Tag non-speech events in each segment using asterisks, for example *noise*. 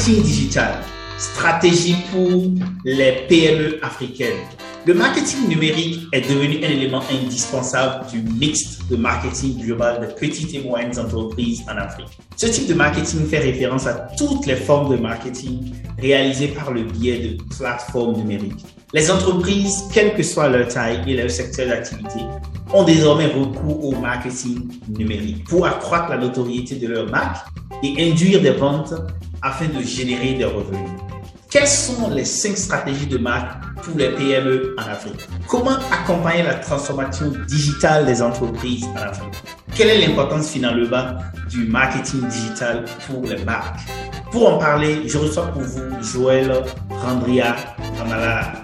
Marketing digital, stratégie pour les PME africaines. Le marketing numérique est devenu un élément indispensable du mix de marketing global de petites et moyennes entreprises en Afrique. Ce type de marketing fait référence à toutes les formes de marketing réalisées par le biais de plateformes numériques. Les entreprises, quelle que soit leur taille et leur secteur d'activité, ont désormais recours au marketing numérique pour accroître la notoriété de leur marque et induire des ventes afin de générer des revenus. Quelles sont les cinq stratégies de marque pour les PME en Afrique? Comment accompagner la transformation digitale des entreprises en Afrique? Quelle est l'importance finalement du marketing digital pour les marques? Pour en parler, je reçois pour vous Joël Randria Amala.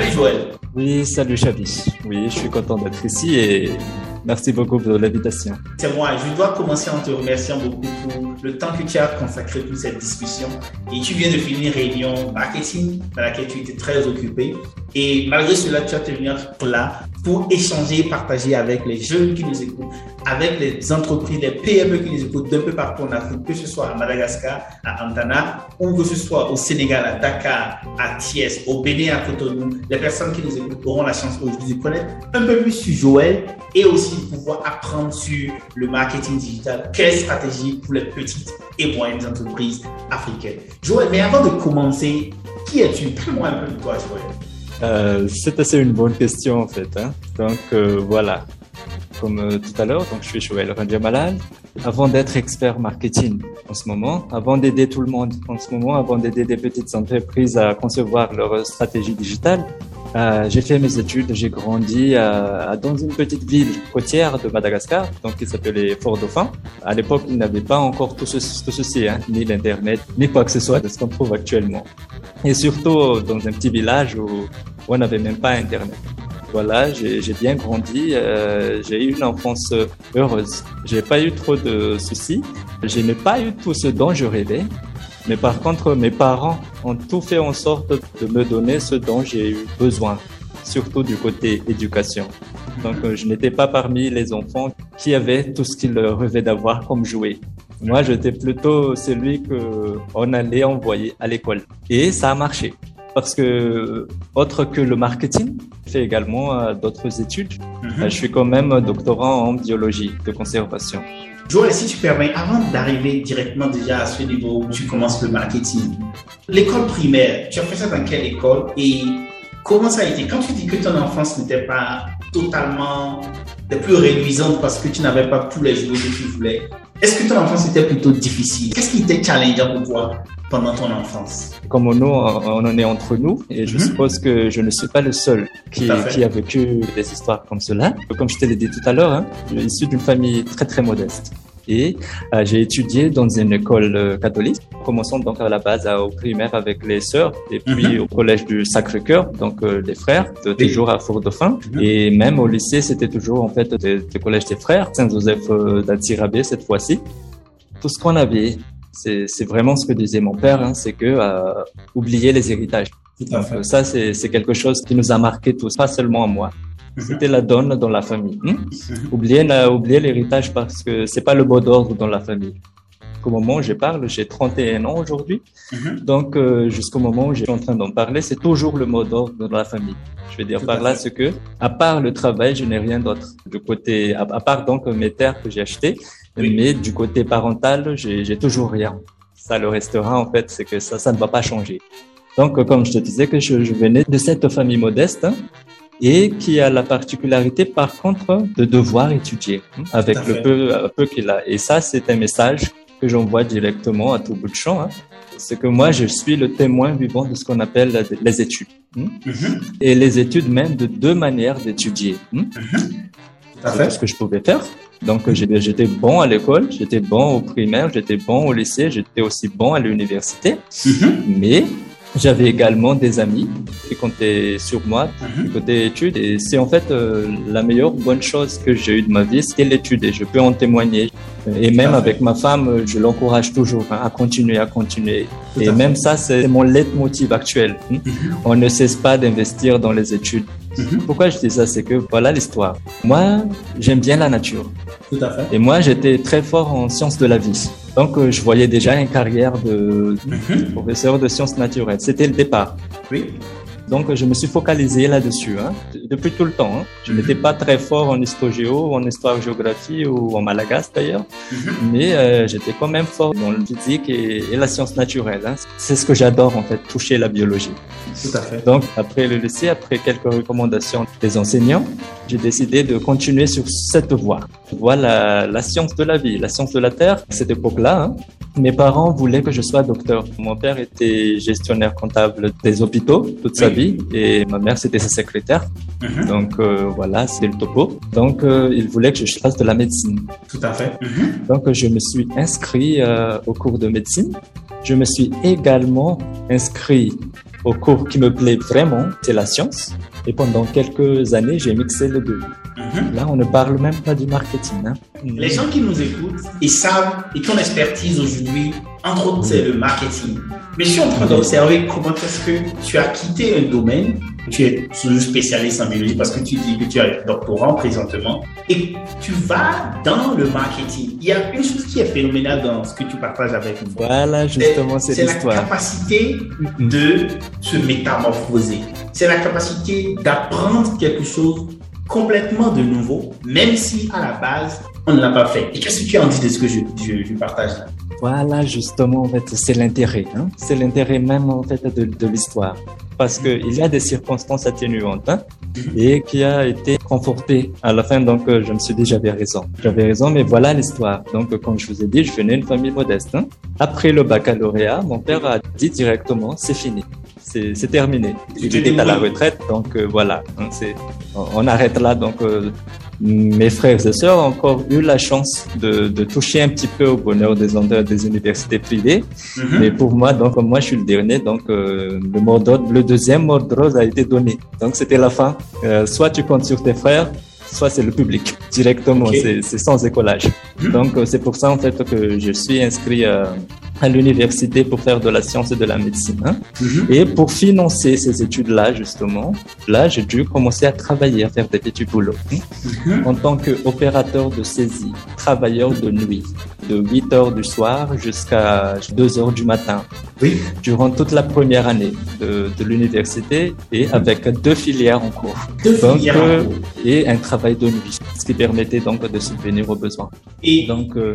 Salut Joël. Oui, salut Chavis. Oui, je suis content d'être ici et Merci beaucoup pour l'invitation. C'est moi. Je dois commencer en te remerciant beaucoup pour le temps que tu as consacré pour cette discussion. Et tu viens de finir une réunion marketing dans laquelle tu étais très occupé. Et malgré cela, tu as tenu là pour échanger et partager avec les jeunes qui nous écoutent, avec les entreprises, les PME qui nous écoutent d'un peu partout en Afrique, que ce soit à Madagascar, à Antana, ou que ce soit au Sénégal, à Dakar, à Thiès, au Bénin, à Cotonou. Les personnes qui nous écoutent auront la chance aujourd'hui de connaître un peu plus sur Joël et aussi de pouvoir apprendre sur le marketing digital, quelle stratégie pour les petites et moyennes entreprises africaines? Joël, mais avant de commencer, qui es-tu? Parle-moi un peu de toi, Joël. Euh, c'est assez une bonne question en fait. Hein. Donc euh, voilà, comme euh, tout à l'heure, donc je suis Joël Malal. Avant d'être expert marketing en ce moment, avant d'aider tout le monde en ce moment, avant d'aider des petites entreprises à concevoir leur stratégie digitale, euh, j'ai fait mes études, j'ai grandi euh, dans une petite ville côtière de Madagascar, donc qui s'appelait Fort-Dauphin. À l'époque, il n'avait pas encore tout, ceci, hein, ni l'internet, ni quoi que ce soit de ce qu'on trouve actuellement. Et surtout dans un petit village où, on n'avait même pas internet. Voilà, j'ai bien grandi, euh, j'ai eu une enfance heureuse. J'ai pas eu trop de soucis. Je n'ai pas eu tout ce dont je rêvais. Mais par contre, mes parents ont tout fait en sorte de me donner ce dont j'ai eu besoin, surtout du côté éducation. Donc, euh, je n'étais pas parmi les enfants qui avaient tout ce qu'ils rêvaient d'avoir comme jouet. Moi, j'étais plutôt celui que on allait envoyer à l'école. Et ça a marché. Parce que, autre que le marketing, je fais également euh, d'autres études. Mhm. Je suis quand même doctorant en biologie de conservation. Joël, si tu permets, avant d'arriver directement déjà à ce niveau où tu commences le marketing, l'école primaire, tu as fait ça dans quelle école et comment ça a été? Quand tu dis que ton enfance n'était pas totalement des plus réduisante parce que tu n'avais pas tous les jouets que tu voulais, est-ce que ton enfance était plutôt difficile? Qu'est-ce qui était challengeant pour toi pendant ton enfance? Comme nous, on en est entre nous et je mhm. suppose que je ne suis pas le seul qui, qui, a vécu des histoires comme cela. Comme je te l'ai dit tout à l'heure, hein, je suis issu d'une famille très très modeste et euh, j'ai étudié dans une école euh, catholique, commençant donc à la base au primaire avec les sœurs et puis mhm. au collège du Sacré-Cœur, donc euh, les frères, toujours à Fort-Dauphin. Mhm. Et même au lycée, c'était toujours en fait le collège des frères, Saint-Joseph d'Antirabé cette fois-ci. Tout ce qu'on avait, c'est vraiment ce que disait mon père, hein, c'est que oublier les héritages. Donc, ça, c'est quelque chose qui nous a marqué tous, pas seulement moi. C'était la donne dans la famille. Hmm? Mhm. Oubliez, oubliez l'héritage parce que c'est pas le mot d'ordre dans la famille. Au moment où je parle, j'ai 31 ans aujourd'hui. Mhm. Donc, euh, jusqu'au moment où je suis en train d'en parler, c'est toujours le mot d'ordre dans la famille. Je veux dire par là, ce que, à part le travail, je n'ai rien d'autre. Du côté, à, part donc mes terres que j'ai achetées, mais du côté parental, j'ai toujours rien. Ça le restera, en fait, c'est que ça, ça ne va pas changer. Donc, comme je te disais que je, je venais de cette famille modeste, hein, et qui a la particularité par contre de devoir étudier hein, avec le peu, peu qu'il a. Et ça, c'est un message que j'envoie directement à tout bout de champ. Hein. c'est que moi, je suis le témoin vivant de ce qu'on appelle les études. Hmm? Mhm. Et les études même de deux manières d'étudier. Hmm? Mhm. C'est ce que je pouvais faire. Donc, j'étais bon à l'école, j'étais bon au primaire, j'étais bon au lycée, j'étais aussi bon à l'université. Mais j'avais également des amis qui comptaient sur moi mhm. côté études et c'est en fait euh, la meilleure bonne chose que j'ai eue de ma vie, c'était l'étude et je peux en témoigner. Et même avec ma femme, je l'encourage toujours hein, à continuer, à continuer. et même ça, c'est mon leitmotiv actuel. Hein. Mhm. On ne cesse pas d'investir dans les études. Mhm. Pourquoi je dis ça? C'est que voilà l'histoire. Moi, j'aime bien la nature. Tout à fait. Et moi, j'étais très fort en sciences de la vie. Donc, euh, je voyais déjà une carrière de mhm. professeur de sciences naturelles. C'était le départ. Oui. Donc, je me suis focalisé là-dessus hein, depuis tout le temps. Hein. Je n'étais pas très fort en histoire-géo, en histoire-géographie ou en malagasy d'ailleurs, mhm. mais euh, j'étais quand même fort dans le physique et, la science naturelle. Hein. C'est ce que j'adore en fait, toucher la biologie. Tout à fait. Donc, après le lycée, après quelques recommandations des enseignants, j'ai décidé de continuer sur cette voie. Voilà la science de la vie, la science de la Terre. À cette époque-là, mes parents voulaient que je sois docteur. Mon père était gestionnaire comptable des hôpitaux toute sa vie et ma mère c'était sa secrétaire. Mhm. Donc euh, voilà, c'est le topo. Donc euh, il voulait que je fasse de la médecine. Tout à fait. Mhm. Donc je me suis inscrit euh, au cours de médecine. Je me suis également inscrit au cours qui me plaît vraiment, c'est la science. Et pendant quelques années, j'ai mixé le deux. Mhm. Là, on ne parle même pas du marketing. Hein. Les gens qui nous écoutent, ils savent, et ton expertise aujourd'hui, entre autres, c'est le marketing. Mais je suis en train d'observer comment est-ce que tu as quitté un domaine, tu es spécialiste en biologie parce que tu dis que tu as doctorant présentement, et tu vas dans le marketing. Il y a une chose qui est phénoménale dans ce que tu partages avec nous. Voilà, justement, c'est l'histoire. C'est la capacité de se métamorphoser. C'est la capacité d'apprendre quelque chose complètement de nouveau, même si à la base, on ne l'a pas fait. Et qu'est-ce que tu en dis de ce que je, je, partage là? Voilà, justement, en fait, c'est l'intérêt. Hein? C'est l'intérêt même, en fait, de, de l'histoire. Parce qu'il y a des circonstances atténuantes hein, mhm. et qui a été conforté à la fin. Donc, euh, je me suis dit, j'avais raison. J'avais raison, mais voilà l'histoire. Donc, comme je vous ai dit, je venais d'une famille modeste. Hein. Après le baccalauréat, mon père a dit directement, c'est fini c'est terminé. Il était à la retraite, donc euh, voilà. Hein, on arrête là. Donc euh, mes frères et sœurs ont encore eu la chance de, de toucher un petit peu au bonheur des, des universités privées. Mhm. Mais pour moi, donc moi je suis le dernier, donc euh, le mot le deuxième mot d'ordre a été donné. Donc c'était la fin. soit tu comptes sur tes frères, soit c'est le public *laughs* directement, c'est sans écolage. Mhm. Donc c'est pour ça en fait que je suis inscrit à l'université pour faire de la science et de la médecine. Hein. Mhm. Et pour financer ces études-là, justement, là, j'ai dû commencer à travailler, à faire des petits boulots. Mhm. En tant qu'opérateur de saisie, travailleur de nuit, de 8 heures du soir jusqu'à 2 heures du matin. Oui. Durant toute la première année de, de l'université et avec deux filières en cours. Deux filières euh, Et un travail de nuit, ce qui permettait donc de subvenir aux besoins. Et donc, euh,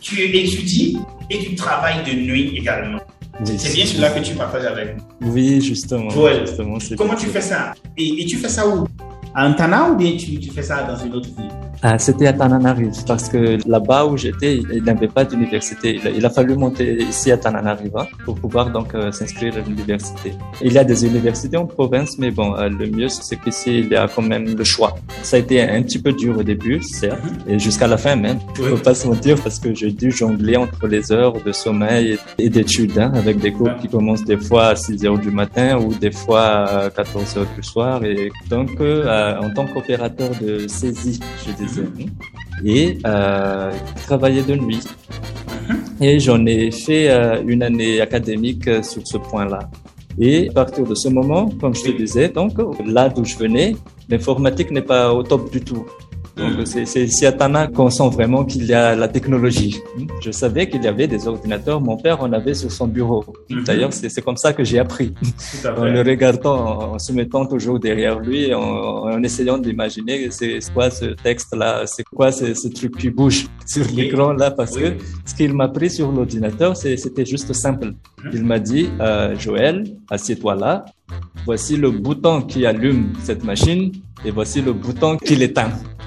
tu étudies et tu travailles de nuit également. c'est bien cela que tu partages avec nous. Oui, justement. justement comment tu fais ça? Et, et, tu fais ça où? À Antana ou bien tu, tu fais ça dans une autre ville? Ah, C'était à Tananarive parce que là-bas où j'étais, il n'avait pas d'université. Il, a fallu monter ici à Tananarive hein, pour pouvoir donc euh, s'inscrire à l'université. Il y a des universités en province, mais bon, euh, le mieux c'est qu'ici il y a quand même le choix. Ça a été un petit peu dur au début, certes, et jusqu'à la fin même. Je ne peux pas se mentir parce que j'ai dû jongler entre les heures de sommeil et d'études hein, avec des cours qui commencent des fois à 6 heures du matin ou des fois à 14 heures du soir. Et donc, euh, en tant qu'opérateur de saisie, je disais et euh, travailler de nuit. Mhm. Et j'en ai fait euh, une année académique euh, sur ce point-là. Et à partir de ce moment, comme je te disais, donc là d'où je venais, l'informatique n'est pas au top du tout. Donc c'est ici à Tana qu'on sent vraiment qu'il y a la technologie. Je savais qu'il y avait des ordinateurs. Mon père en avait sur son bureau. Mhm. D'ailleurs, c'est comme ça que j'ai appris. En le regardant, en, se mettant toujours derrière lui, en, essayant d'imaginer c'est quoi ce texte-là, c'est quoi ce, ce, truc qui bouge sur l'écran là, parce que ce qu'il m'a pris sur l'ordinateur, c'était juste simple. Mhm. Il m'a dit, euh, Joël, assieds-toi là. Voici le bouton qui allume cette machine et voici le bouton qui l'éteint.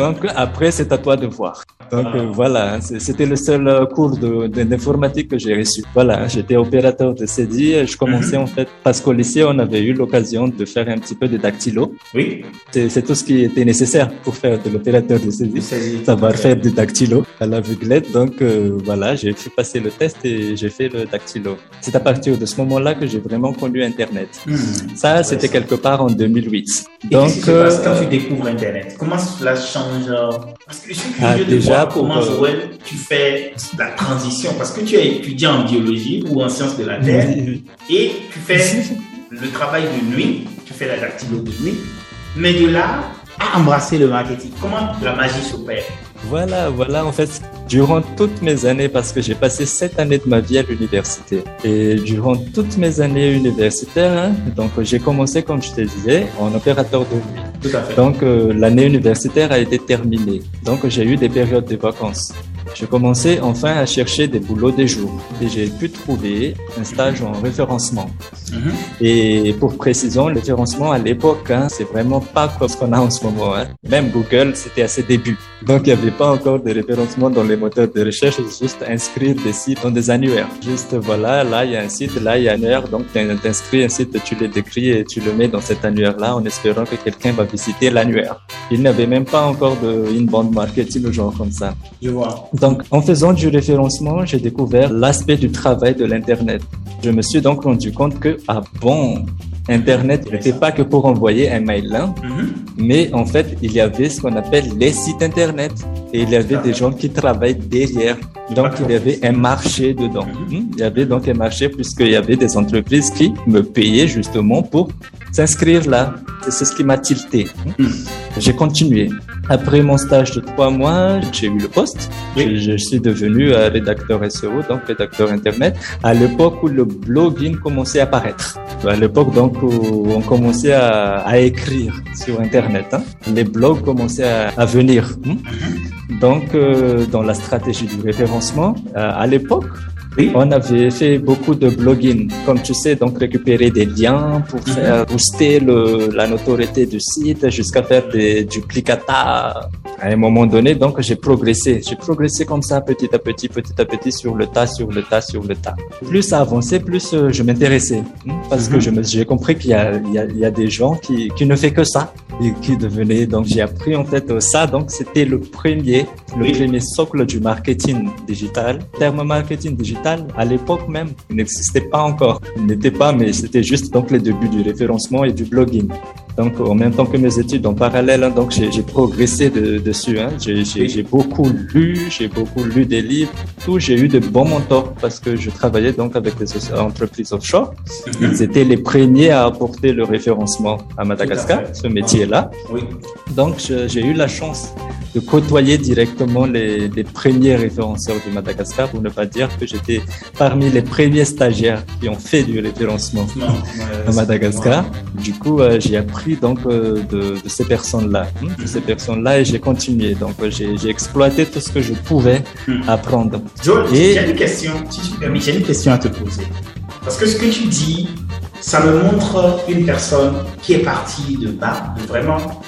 Donc après, c'est à toi de voir. Donc ah. voilà, hein, c'était le seul euh, cours d'informatique que j'ai reçu. Voilà, j'étais opérateur de CDI. Je commençais mhm. en fait parce qu'au lycée, on avait eu l'occasion de faire un petit peu de dactylo. Oui. C'est tout ce qui était nécessaire pour faire de l'opérateur de CDI. Savoir faire du dactylo à l'aveuglette. Donc euh, voilà, j'ai fait passer le test et j'ai fait le dactylo. C'est à partir de ce moment-là que j'ai vraiment connu Internet. Hmm. Ça, c'était quelque part en 2008. Donc, euh, quand tu découvres Internet, comment cela change? Parce que je suis curieux ah, de déjà, voir comment, Joël, tu fais la transition. Parce que tu as étudié en biologie ou en sciences de la Terre *laughs* et tu fais le travail de nuit, tu fais la dactylo de nuit. Mais de là à embrasser le marketing, comment la magie s'opère? Voilà, voilà, en fait, durant toutes mes années, parce que j'ai passé sept années de ma vie à l'université, et durant toutes mes années universitaires, hein, donc j'ai commencé, comme je te disais, en opérateur de nuit. Tout à fait. Donc euh, l'année universitaire a été terminée. Donc j'ai eu des périodes de vacances. J'ai commencé enfin à chercher des boulots des jours et j'ai pu trouver un stage en référencement. Mhm. Et pour précision, le référencement à l'époque, hein, c'est vraiment pas comme ce qu'on a en ce moment. Hein. Même Google, c'était à ses débuts. Donc il n'y avait pas encore de référencement dans les moteurs de recherche, juste inscrire des sites dans des annuaires. Juste voilà, là il y a un site, là il y a un annuaire, donc tu inscris un site, tu le décris et tu le mets dans cet annuaire-là en espérant que quelqu'un va visiter l'annuaire. Il n'avait même pas encore de inbound marketing ou genre comme ça. Je vois. Donc, en faisant du référencement, j'ai découvert l'aspect du travail de l'Internet. Je me suis donc rendu compte que, ah bon, Internet n'était pas que pour envoyer un mail là, mm-hmm. mais en fait, il y avait ce qu'on appelle les sites Internet et il y avait des gens qui travaillent derrière. Donc, il y avait un marché dedans. Mm-hmm. Hmm? Il y avait donc un marché puisqu'il y avait des entreprises qui me payaient justement pour s'inscrire là. C'est ce qui m'a tilté. Mm. J'ai continué. Après mon stage de trois mois, j'ai eu le poste. Je, suis devenu euh, rédacteur SEO, donc rédacteur Internet, à l'époque où le blogging commençait à apparaître. À l'époque donc où on commençait à, écrire sur Internet. Hein. Les blogs commençaient à, venir. Hein. Mm-hmm. Donc, euh, dans la stratégie du référencement, euh, à l'époque, on avait fait beaucoup de blogging, comme tu sais, donc récupérer des liens pour mhm. faire booster le, la notoriété du site jusqu'à faire des duplicata. À un moment donné, donc j'ai progressé. J'ai progressé comme ça petit à petit, petit à petit, sur le tas, sur le tas, sur le tas. Plus ça avançait, plus euh, je m'intéressais. Hein, parce que mhm. j'ai compris qu'il y a, il y, a, il y a des gens qui, qui ne font que ça et qui devenaient. Donc j'ai appris en fait ça. Donc c'était le premier, le premier socle du marketing digital. terme marketing digital à l'époque même, n'existait pas encore. Il n'était pas, mais c'était juste donc les débuts du référencement et du blogging. Donc, en même temps que mes études en parallèle, hein, donc j'ai progressé dessus. Hein. J'ai beaucoup lu, j'ai beaucoup lu des livres. Tout, j'ai eu de bons mentors parce que je travaillais donc avec des entreprises offshore. Mhm. Ils étaient les premiers à apporter le référencement à Madagascar, ce métier-là. Donc, j'ai eu la chance de côtoyer directement les, les, premiers référenceurs du Madagascar, pour ne pas dire que j'étais parmi les premiers stagiaires qui ont fait du référencement à Madagascar. Du coup, euh, j'ai appris donc euh, de, de, ces personnes-là, hein, de ces personnes-là, et j'ai continué. Donc, euh, j'ai exploité tout ce que je pouvais hmm. apprendre. Joe, et... j'ai une question, si tu permets, j'ai une question à te poser. Parce que ce que tu dis, ça me montre une personne qui est partie de bas, de vraiment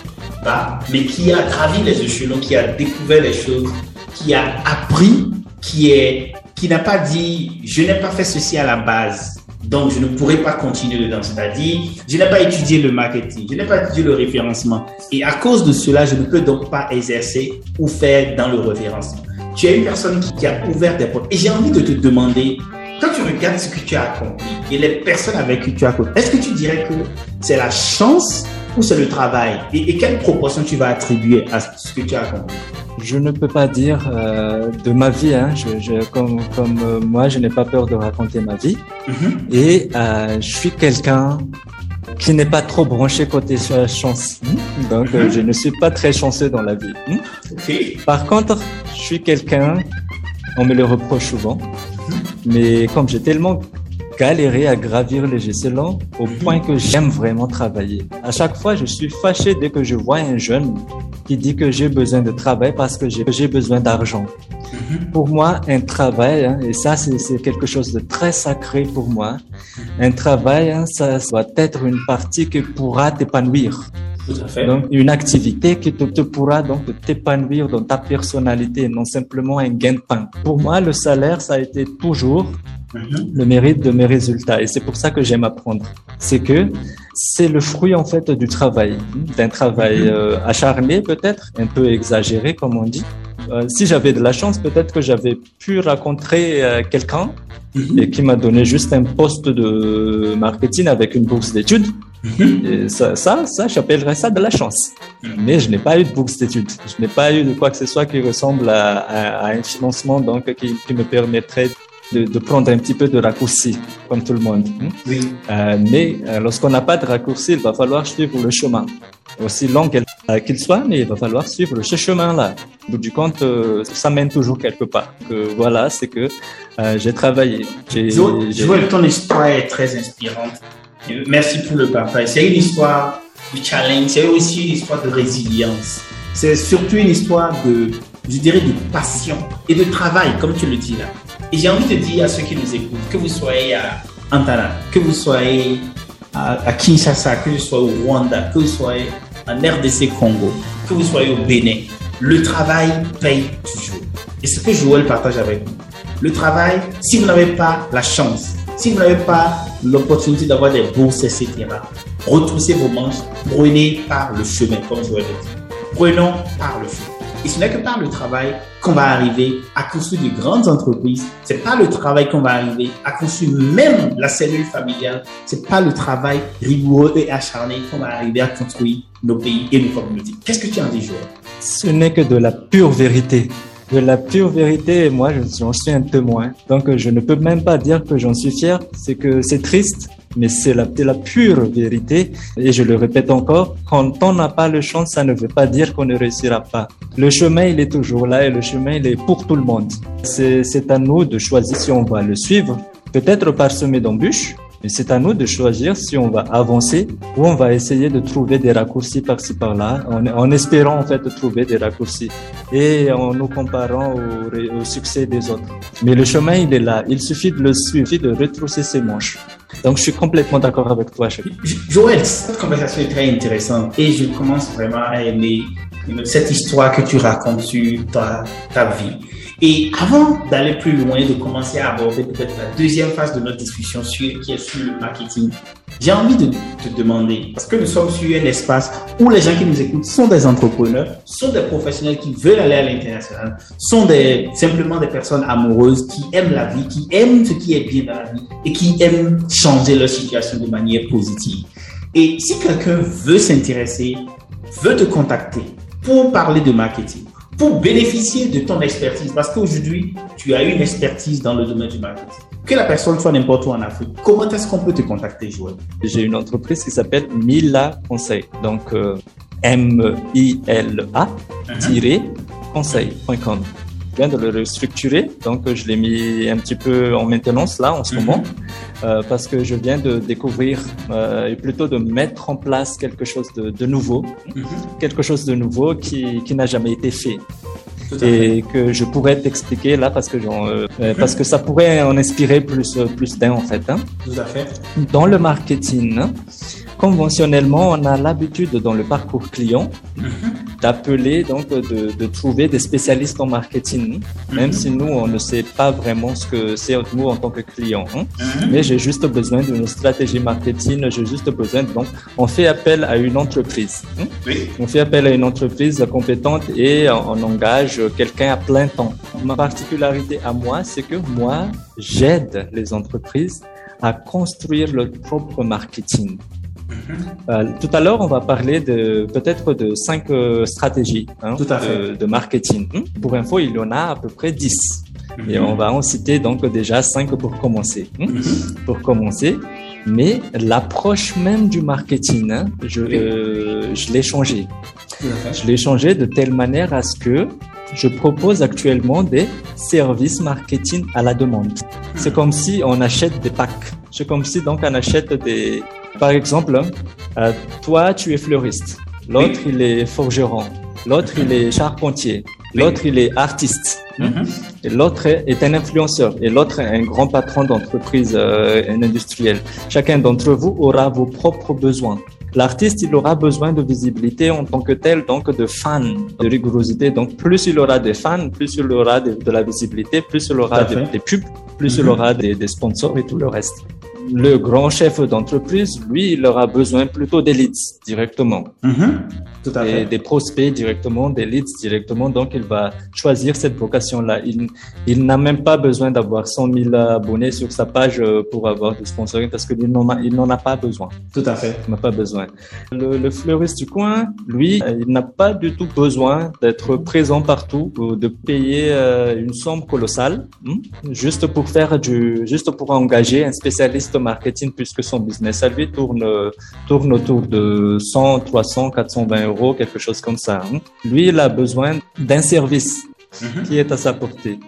mais qui a gravi les échelons, qui a découvert les choses, qui a appris, qui est, qui n'a pas dit, je n'ai pas fait ceci à la base, donc je ne pourrai pas continuer dedans. C'est-à-dire, je n'ai pas étudié le marketing, je n'ai pas étudié le référencement. Et à cause de cela, je ne peux donc pas exercer ou faire dans le référencement. Tu es une personne qui, a ouvert des portes. Et j'ai envie de te demander, quand tu regardes ce que tu as accompli et les personnes avec qui tu as accompli, est-ce que tu dirais que c'est la chance ou c'est le travail et, quelle proportion tu vas attribuer à ce que tu as accompli? Je ne peux pas dire euh, de ma vie. Hein. Je, comme comme euh, moi, je n'ai pas peur de raconter ma vie. Mm-hmm. Et euh, je suis quelqu'un qui n'est pas trop branché côté chance. Donc, mm-hmm. je ne suis pas très chanceux dans la vie. Par contre, je suis quelqu'un, on me le reproche souvent, mm-hmm. mais comme j'ai tellement galérer à gravir les échelons au point que j'aime vraiment travailler. À chaque fois, je suis fâché dès que je vois un jeune qui dit que j'ai besoin de travail parce que j'ai besoin d'argent. Mhm. Pour moi, un travail, hein, et ça c'est quelque chose de très sacré pour moi, un travail, hein, ça doit être une partie qui pourra t'épanouir. Donc, une activité qui te, pourra donc t'épanouir dans ta personnalité, non simplement un gain de pain. Pour moi, le salaire, ça a été toujours. Le mérite de mes résultats. Et c'est pour ça que j'aime apprendre. C'est que c'est le fruit, en fait, du travail. D'un travail mhm. euh, acharné, peut-être, un peu exagéré, comme on dit. Euh, si j'avais de la chance, peut-être que j'avais pu rencontrer euh, quelqu'un mhm. et qui m'a donné juste un poste de marketing avec une bourse d'études. Mhm. ça, ça, ça j'appellerais ça de la chance. Mhm. Mais je n'ai pas eu de bourse d'études. Je n'ai pas eu de quoi que ce soit qui ressemble à, un financement donc qui, me permettrait de, prendre un petit peu de raccourci, comme tout le monde. Hein. Oui. Euh, mais euh, lorsqu'on n'a pas de raccourci, il va falloir suivre le chemin. Aussi long euh, qu'il soit, mais il va falloir suivre ce chemin-là. Au bout du compte, ça mène toujours quelque part. Que, voilà, c'est que j'ai travaillé. Joël, ton histoire est très inspirante. Merci pour le partage. C'est une histoire de challenge, c'est aussi une histoire de résilience. C'est surtout une histoire de, je dirais, de passion et de travail, comme tu le dis là. Et j'ai envie de dire à ceux qui nous écoutent, que vous soyez à Antara, que vous soyez à, Kinshasa, que vous soyez au Rwanda, que vous soyez en RDC Congo, que vous soyez au Bénin, le travail paye toujours. Et ce que Joël partage avec nous, le travail, si vous n'avez pas la chance si vous n'avez pas l'opportunité d'avoir des bourses, etc., retroussez vos manches, prenez par le chemin, comme vous l'ai dit. Prenons par le chemin. Et ce n'est que par le travail qu'on va arriver à construire de grandes entreprises. C'est pas le travail qu'on va arriver à construire même la cellule familiale. C'est pas le travail rigoureux et acharné qu'on va arriver à construire nos pays et nos communautés. Qu'est-ce que tu en dis, Joël? Ce n'est que de la pure vérité de la pure vérité, moi, j'en suis un témoin. Donc, je ne peux même pas dire que j'en suis fier. C'est que c'est triste, mais c'est la, pure vérité. Et je le répète encore, quand on n'a pas le chance, ça ne veut pas dire qu'on ne réussira pas. Le chemin, il est toujours là et le chemin, il est pour tout le monde. C'est à nous de choisir si on va le suivre, peut-être parsemé d'embûches, mais c'est à nous de choisir si on va avancer ou on va essayer de trouver des raccourcis par-ci par-là, en, espérant en fait trouver des raccourcis et en nous comparant au, succès des autres. Mais le chemin, il est là. Il suffit de le suivre, de retrousser ses manches. Donc, je suis complètement d'accord avec toi, Joël, cette conversation est très intéressante et je commence vraiment à aimer cette histoire que tu racontes sur ta, ta vie. Et avant d'aller plus loin, de commencer à aborder peut-être la deuxième phase de notre discussion sur, qui est sur le marketing, j'ai envie de te demander, parce que nous sommes sur un espace où les gens qui nous écoutent sont des entrepreneurs, sont des professionnels qui veulent aller à l'international, sont simplement des personnes amoureuses qui aiment la vie, qui aiment ce qui est bien dans la vie et qui aiment changer leur situation de manière positive. Et si quelqu'un veut s'intéresser, veut te contacter pour parler de marketing, pour bénéficier de ton expertise, parce qu'aujourd'hui, tu as une expertise dans le domaine du marketing. Que la personne soit n'importe où en Afrique, comment est-ce qu'on peut te contacter, Joël? J'ai une entreprise qui s'appelle Mila Conseil, donc euh, M-I-L-A-conseil.com viens de le restructurer. Donc, je l'ai mis un petit peu en maintenance là en ce mhm. moment euh, parce que je viens de découvrir euh, et plutôt de mettre en place quelque chose de, de nouveau, mhm. quelque chose de nouveau qui, qui n'a jamais été fait. Et que je pourrais t'expliquer là parce que euh, mhm. parce que ça pourrait en inspirer plus plus d'un en fait. Hein. Tout à fait. Dans le marketing, conventionnellement, on a l'habitude dans le parcours client d'appeler, donc de, de, trouver des spécialistes en marketing, même mhm. si nous, on ne sait pas vraiment ce que c'est nous en tant que client. Hein. Mhm. Mais j'ai juste besoin d'une stratégie marketing, j'ai juste besoin, donc on fait appel à une entreprise. Hein. On fait appel à une entreprise compétente et on, engage quelqu'un à plein temps. Ma particularité à moi, c'est que moi, j'aide les entreprises à construire leur propre marketing. Euh, tout à l'heure, on va parler de peut-être de cinq euh, stratégies hein, de, marketing. Hmm? Pour info, il y en a à peu près 10. Et on va en citer donc déjà cinq pour commencer. Hmm? Pour commencer. Mais l'approche même du marketing, hein, je, euh, je l'ai changé. Je l'ai changé de telle manière à ce que je propose actuellement des services marketing à la demande. C'est comme si on achète des packs. C'est comme si donc on achète des, par exemple, euh, toi tu es fleuriste, l'autre il est forgeron, l'autre il est charpentier, l'autre il est artiste, mhm. et l'autre est un influenceur, et l'autre est un grand patron d'entreprise euh, industrielle. Chacun d'entre vous aura vos propres besoins. l'artiste, il aura besoin de visibilité en tant que tel, donc de fans, de rigorosité. Donc, plus il aura des fans, plus il aura de, la visibilité, plus il aura des, pubs, plus il mhm. aura des, des sponsors et tout le reste le grand chef d'entreprise, lui, il aura besoin plutôt des leads directement. Mm-hmm. Tout à fait. Des prospects directement, des leads directement. Donc, il va choisir cette vocation-là. Il, il n'a même pas besoin d'avoir 100 000 abonnés sur sa page euh, pour avoir du sponsoring parce qu'il n'en a, il n'en a pas besoin. Tout à fait. Il n'a pas besoin. Le, le, fleuriste du coin, lui, il n'a pas du tout besoin d'être présent partout ou de payer euh, une somme colossale hmm, juste pour faire du, juste pour engager un spécialiste marketing puisque son business à lui tourne, tourne autour de 100, 300, 420 euros, quelque chose comme ça. Hein. Lui, il a besoin d'un service mhm. qui est à sa portée.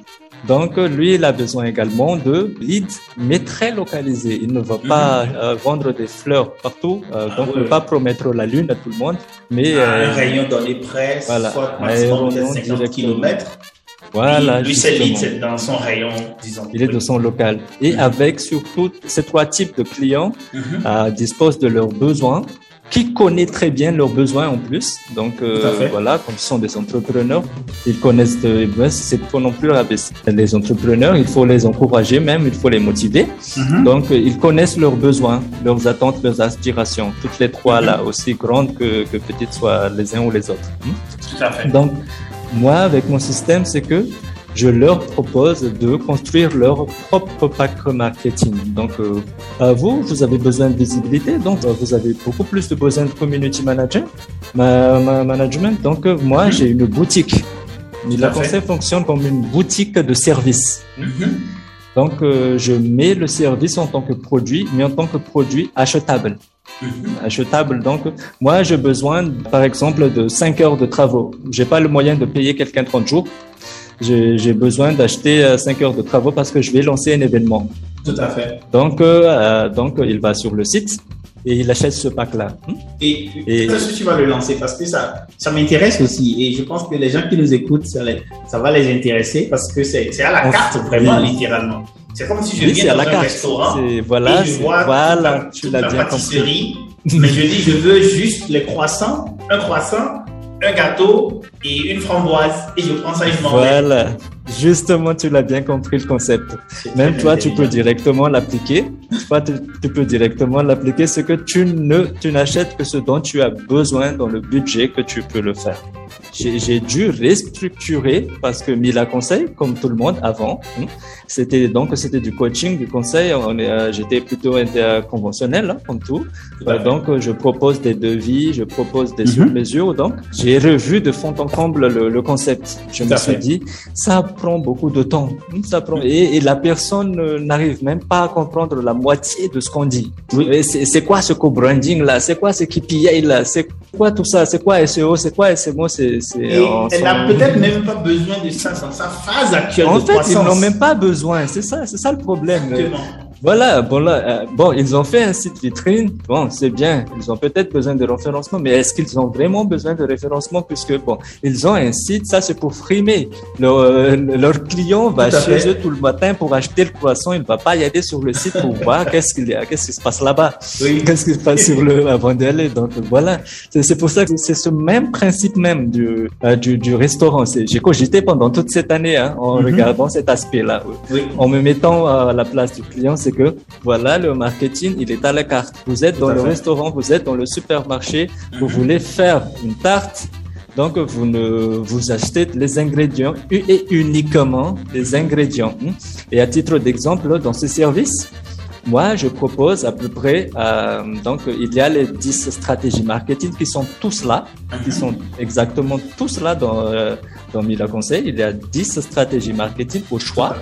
Donc, lui, il a besoin également de leads, mais très localisés. Il ne va pas mhm. euh, vendre des fleurs partout, euh, ah donc ne pas promettre la lune à tout le monde. Mais, un euh, rayon dans les presses, voilà, soit maximum 50 km. Voilà. Lui, c'est dans son rayon, disons. Il est de son local. Et mhm. avec surtout ces trois types de clients, mm dispose de leurs besoins qui connaît très bien leurs besoins en plus. Donc euh, voilà, comme ce sont des entrepreneurs, ils connaissent de c'est pas non plus rabaisser. Les entrepreneurs, il faut les encourager même, il faut les motiver. Mhm. Donc ils connaissent leurs besoins, leurs attentes, leurs aspirations, toutes les trois là, aussi grandes que, que petites soient les uns ou les autres. Tout à fait. Donc moi, avec mon système, c'est que je leur propose de construire leur propre pack marketing. Donc, euh, vous, vous avez besoin de visibilité, donc euh, vous avez beaucoup plus de besoin de community manager, ma, management. Donc, euh, moi, j'ai une boutique. Le concept fonctionne comme une boutique de service. Mm-hmm. Donc, je mets le service en tant que produit, mais en tant que produit achetable. Achetable. Donc, moi, j'ai besoin, par exemple, de 5 heures de travaux. J'ai pas le moyen de payer quelqu'un 30 jours. J'ai besoin d'acheter 5 euh, heures de travaux parce que je vais lancer un événement. Tout à fait. Donc, euh, donc il va sur le site et il achète ce pack-là. Hmm? Et, et est-ce que tu vas le lancer Parce que ça, ça m'intéresse aussi. Et je pense que les gens qui nous écoutent, ça, ça va les intéresser parce que c'est à la carte, vraiment, littéralement. C'est comme si je viens dans un restaurant voilà, et je vois voilà, toute, la, pâtisserie, *laughs* mais je dis je veux juste les croissants, un croissant, un gâteau et une framboise. Et je prends ça et je m'en Voilà, justement tu l'as bien compris le concept. Même toi tu peux directement l'appliquer. Toi tu, tu, peux directement l'appliquer, c'est que tu ne tu n'achètes que ce dont tu as besoin dans le budget que tu peux le faire j'ai dû restructurer parce que Mila conseil, comme tout le monde avant, hein, c'était donc c'était du coaching, du conseil. Euh, j'étais plutôt conventionnel hein, comme tout. Euh, donc je propose des devis, je propose des mm mesures. Donc j'ai revu de fond en comble le, concept. Je me suis dit ça prend beaucoup de temps. Ça prend et, la personne euh, n'arrive même pas à comprendre la moitié de ce qu'on dit. C'est quoi ce co-branding là? C'est quoi ce KPI là? C'est quoi tout ça? C'est quoi SEO C'est quoi SMO C'est elle n'a peut-être même pas besoin de ça dans sa phase actuelle en de fait, ils n'ont même pas besoin. C'est ça, c'est ça le problème. Voilà, bon là, euh, bon, ils ont fait un site vitrine. Bon, c'est bien. Ils ont peut-être besoin de référencement, mais est-ce qu'ils ont vraiment besoin de référencement puisque bon, ils ont un site, ça c'est pour frimer. Euh, leur client va chez eux tout le matin pour acheter le croissant. Il va pas y aller sur le site pour voir qu'est-ce qu'il y a, qu'est-ce qui se passe là-bas, *laughs* qu'est-ce qui se passe sur le avant d'aller. Donc voilà, c'est pour ça que c'est ce même principe même du euh, du, du, restaurant. J'ai cogité pendant toute cette année hein, en mhm. regardant cet aspect-là, en me mettant à la place du client, c'est que voilà, le marketing, il est à la carte. Vous êtes dans le restaurant, vous êtes dans le supermarché, vous voulez faire une tarte. Donc, vous ne, vous achetez les ingrédients et uniquement les ingrédients. Et à titre d'exemple, dans ce service, moi, je propose à peu près, euh, donc il y a les 10 stratégies marketing qui sont tous là, qui sont exactement tous là dans, euh, dans Mila Conseil. Il y a 10 stratégies marketing au choix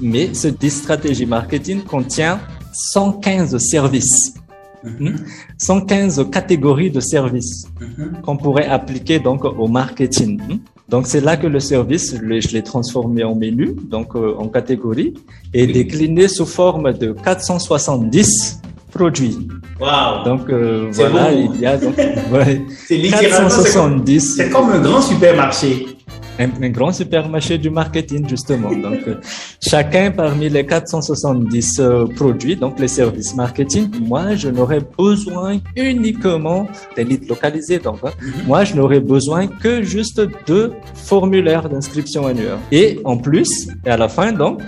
mais ce 10 stratégies marketing contient 115 services. 115 mhm. catégories de services mhm. qu'on pourrait appliquer donc au marketing. Donc c'est là que le service, je l'ai transformé en menu, donc euh, en catégorie, et décliné sous forme de 470 produits. Wow. Donc euh, voilà, il y a donc *laughs* ouais, 470. C'est comme un grand supermarché. Un, grand supermarché du marketing, justement. Donc, euh, chacun parmi les 470 euh, produits, donc les services marketing, moi, je n'aurais besoin uniquement des leads localisés. Donc, hein. mhm. moi, je n'aurais besoin que juste deux formulaires d'inscription annuelle. Et en plus, et à la fin, donc,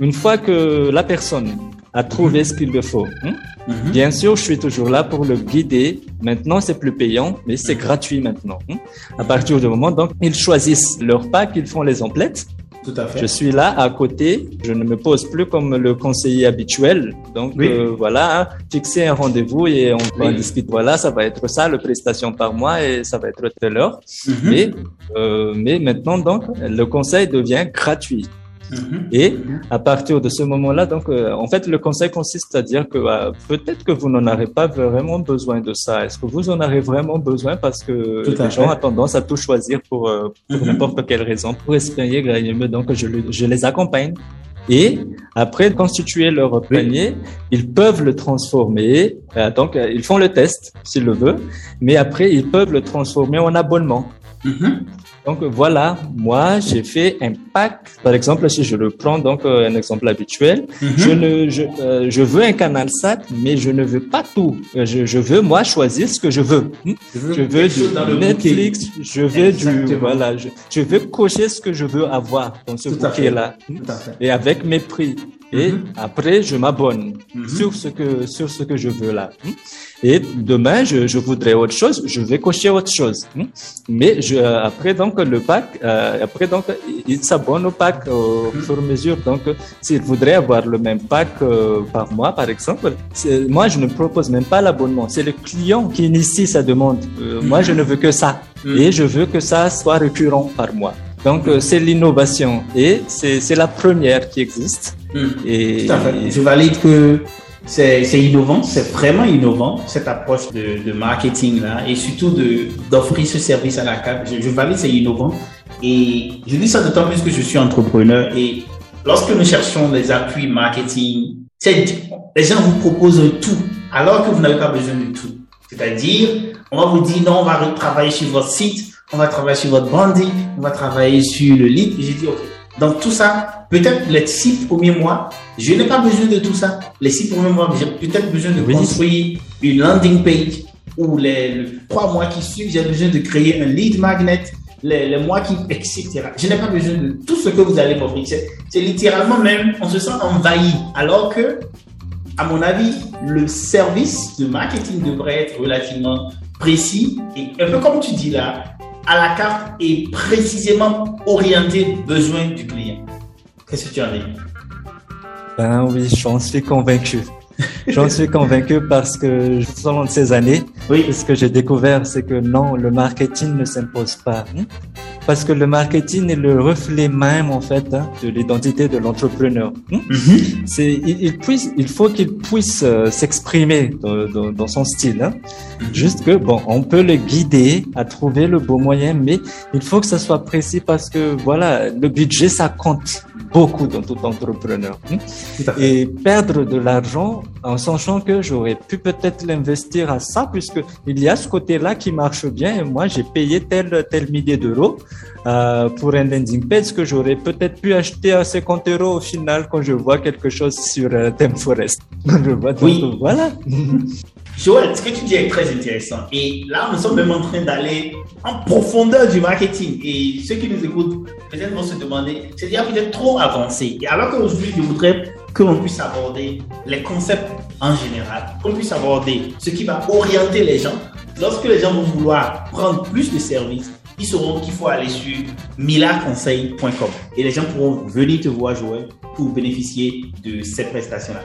une fois que la personne a trouvé ce qu'il le faut. Hein. Mhm. Bien sûr, je suis toujours là pour le guider. Maintenant, c'est plus payant, mais c'est gratuit maintenant. Hein. À partir du moment, donc, ils choisissent leur pack, ils font les emplettes. Tout à fait. Je suis là à côté. Je ne me pose plus comme le conseiller habituel. Donc euh, voilà, hein, fixer un rendez-vous et on va discuter. Voilà, ça va être ça, le prestation par mois et ça va être telle heure. Mhm. mais, euh, mais maintenant donc, le conseil devient gratuit. Mhm. Et mhm. à partir de ce moment-là, donc, euh, en fait, le conseil consiste à dire que bah, peut-être que vous n'en avez pas vraiment besoin de ça. Est-ce que vous en avez vraiment besoin parce que les gens ont tendance à tout choisir pour, euh, pour mhm. n'importe quelle raison, pour espérer gagner mieux. Donc, je, je les accompagne. Et après constituer leur panier, ils peuvent le transformer. Euh, donc, ils font le test s'ils le veulent, mais après, ils peuvent le transformer en abonnement. Donc voilà, moi j'ai fait un pack. Par exemple, si je le prends donc euh, un exemple habituel, mhm. je ne je, euh, je veux un canal SAT, mais je ne veux pas tout. Euh, je, je veux moi choisir ce que je veux. Hmm? Je veux, du Netflix, je veux du voilà, je, je, veux cocher ce que je veux avoir dans ce bouquet là et avec mes prix. Et mhm. après, je m'abonne mhm. sur ce que sur ce que je veux là. Hmm? Et demain, je, je voudrais autre chose, je vais cocher autre chose. Hmm? Mais je, après donc le pack, euh, après donc il s'abonne au pack au mhm. fur et à mesure. Donc, s'il voudrait avoir le même pack euh, par mois, par exemple, moi je ne propose même pas l'abonnement. C'est le client qui initie sa demande. Euh, moi, je ne veux que ça, et je veux que ça soit récurrent par mois. Donc, euh, c'est l'innovation et c'est la première qui existe. Hmm. Et, Tout à fait. Je valide que c'est innovant, c'est vraiment innovant, cette approche de, de marketing-là, et surtout d'offrir ce service à la carte. Je, valide, c'est innovant. Et je dis ça d'autant plus que je suis entrepreneur. Et lorsque nous cherchons les appuis marketing, les gens vous proposent tout, alors que vous n'avez pas besoin de tout. C'est-à-dire, on va vous dire, non, on va travailler sur votre site, on va travailler sur votre branding, on va travailler sur le lead. J'ai dit, OK. Donc tout ça, peut-être les six premiers mois, je n'ai pas besoin de tout ça. Les six premiers mois, j'ai peut-être besoin de construire une landing page ou les, trois mois qui suivent, j'ai besoin de créer un lead magnet. Les, les, mois qui, etc. Je n'ai pas besoin de tout ce que vous allez m'offrir. C'est littéralement même, on se sent envahi. Alors que, à mon avis, le service de marketing devrait être relativement précis et un peu comme tu dis là, à la carte et précisément orienté besoin du client. Qu'est-ce que tu en dis? Ben oui, j'en suis convaincu. J'en suis convaincu parce que selon ces années, oui. ce que j'ai découvert, c'est que non, le marketing ne s'impose pas. Parce que le marketing est le reflet même, en fait, hein, de l'identité de l'entrepreneur. Mm-hmm. C'est, il, puisse, il faut qu'il puisse euh, s'exprimer dans, dans, son style. Hein. Mm-hmm. Juste que, bon, on peut le guider à trouver le bon moyen, mais il faut que ça soit précis parce que, voilà, le budget, ça compte beaucoup dans tout entrepreneur. Et perdre de l'argent en sachant que j'aurais pu peut-être l'investir à ça, puisque il y a ce côté-là qui marche bien. Et moi, j'ai payé tel, tel millier d'euros euh, pour un landing page que j'aurais peut-être pu acheter à 50 euros au final quand je vois quelque chose sur euh, Forest. *laughs* oui. voilà. *laughs* Joël, ce que tu dis est très intéressant. Et là, nous sommes même en train d'aller en profondeur du marketing. Et ceux qui nous écoutent, peut-être vont se demander, c'est déjà peut-être trop avancé. Et alors qu'aujourd'hui, je voudrais que l'on puisse aborder les concepts en général, qu'on puisse aborder ce qui va orienter les gens. Lorsque les gens vont vouloir prendre plus de services, ils sauront qu'il faut aller sur milaconseil.com et les gens pourront venir te voir, Joël, pour bénéficier de cette prestation-là.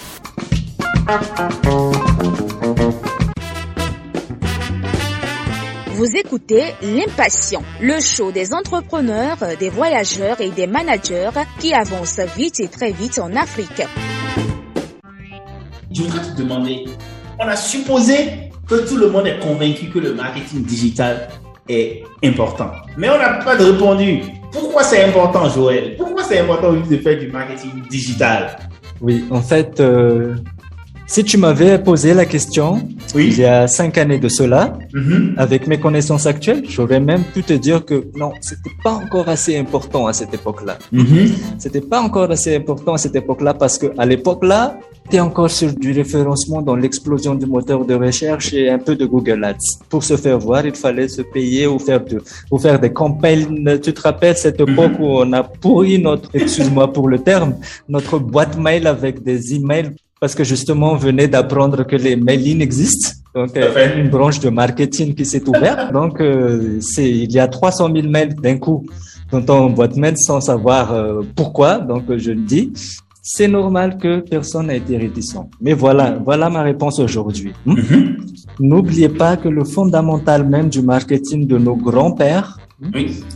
Vous écoutez L'Impatient, le show des entrepreneurs, des voyageurs et des managers qui avancent vite et très vite en Afrique. Je voudrais te demander, on a supposé que tout le monde est convaincu que le marketing digital est important. Mais on n'a pas répondu. Pourquoi c'est important, Joël? Pourquoi c'est important de faire du marketing digital? Oui, en fait, euh, si tu m'avais posé la question il y a cinq années de cela, mm-hmm. avec mes connaissances actuelles, j'aurais même pu te dire que non, c'était pas encore assez important à cette époque-là. Mm-hmm. C'était pas encore assez important à cette époque-là parce que à l'époque-là, tu es encore sur du référencement dans l'explosion du moteur de recherche et un peu de Google Ads. Pour se faire voir, il fallait se payer ou faire, de, ou faire des campagnes. Tu te rappelles cette mm-hmm. époque où on a pourri notre, excuse-moi pour le terme, notre boîte mail avec des emails parce que justement, on venait d'apprendre que les mailings existent. Donc, euh, une branche de marketing qui s'est ouverte. *laughs* Donc, euh, c'est il y a 300 000 mails d'un coup dans ton boîte mail sans savoir euh, pourquoi. Donc, je le dis. C'est normal que personne n'a été réticent. Mais voilà, voilà ma réponse aujourd'hui. Hmm? Mm-hmm. N'oubliez pas que le fondamental même du marketing de nos grands-pères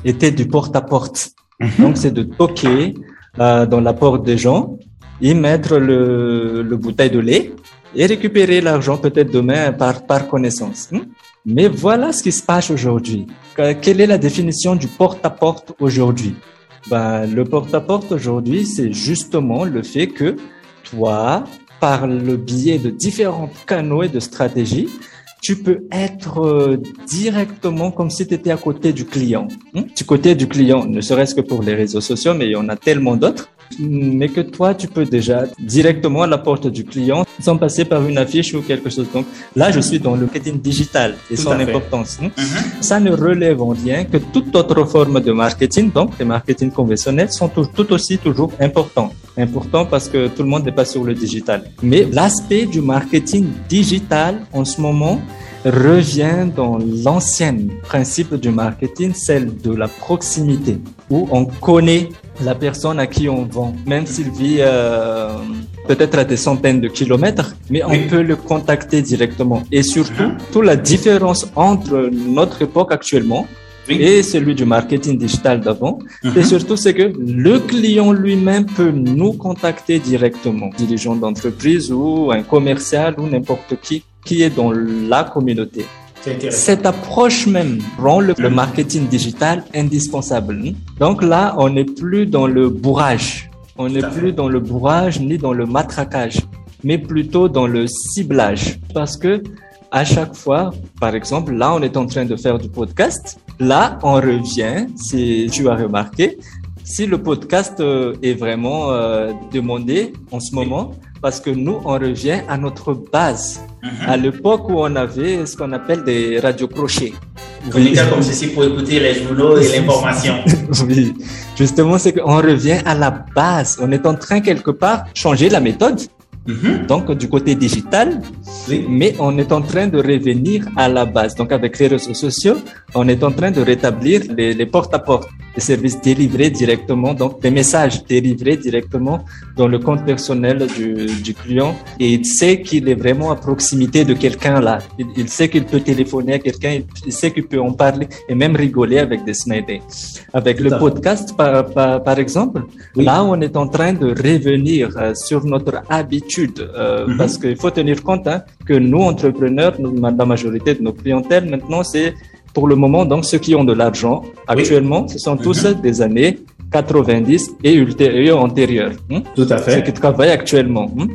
était du porte-à-porte. Mm-hmm. Donc, c'est de toquer dans la porte des gens y mettre le, le bouteille de lait et récupérer l'argent peut-être demain par, par connaissance. Hmm? Mais voilà ce qui se passe aujourd'hui. Quelle est la définition du porte-à-porte aujourd'hui? Ben, Le porte-à-porte aujourd'hui, c'est justement le fait que toi, par le biais de différents canaux et de stratégies, tu peux être euh, directement comme si tu étais à côté du client. Hmm? Du côté du client, ne serait-ce que pour les réseaux sociaux, mais il y en a tellement d'autres mais que toi, tu peux déjà directement à la porte du client sans passer par une affiche ou quelque chose. Donc là, je suis dans le marketing digital et son importance. Hein. Mm-hmm. Ça ne relève en rien que toute autre forme de marketing, donc les marketing conventionnels, sont tout, aussi toujours importants. Importants parce que tout le monde n'est pas sur le digital. Mais l'aspect du marketing digital en ce moment, revient dans l'ancien principe du marketing, celle de la proximité, où on connaît la personne à qui on vend, même s'il vit euh, peut-être à des centaines de kilomètres, mais on peut le contacter directement. Et surtout, toute la différence entre notre époque actuellement et celui du marketing digital d'avant, et surtout c'est que le client lui-même peut nous contacter directement, dirigeant d'entreprise ou un commercial ou n'importe qui qui est dans la communauté. Cette approche même rend le, marketing digital indispensable. Donc là, on n'est plus dans le bourrage. On n'est plus dans le bourrage ni dans le matraquage, mais plutôt dans le ciblage. Parce que à chaque fois, par exemple, là, on est en train de faire du podcast. Là, on revient, si tu as remarqué, si le podcast euh, est vraiment euh, demandé en ce moment, parce que nous, on revient à notre base. À l'époque où on avait ce qu'on appelle des radios crochets. Oui. comme ceci pour écouter les journaux et l'information. *laughs* oui, justement, c'est qu'on revient à la base. On est en train quelque part changer la méthode. Mhm. Donc, du côté digital, mais on est en train de revenir à la base. Donc, avec les réseaux sociaux, on est en train de rétablir les porte-à-porte des services délivrés directement, donc des messages délivrés directement dans le compte personnel du, du client. Et il sait qu'il est vraiment à proximité de quelqu'un là. Il, sait qu'il peut téléphoner à quelqu'un, il, sait qu'il peut en parler et même rigoler avec des smileys. Avec le podcast, par, par, exemple, là, on est en train de revenir euh, sur notre habitude euh, mm-hmm. parce qu'il faut tenir compte hein, que nous, entrepreneurs, nous, la majorité de nos clientèles, maintenant, c'est pour le moment, donc, ceux qui ont de l'argent, actuellement, ce sont tous mhm. des années 90 et ultérieures, antérieures. Hein. Tout à fait. Ceux qui travaillent actuellement. Hein.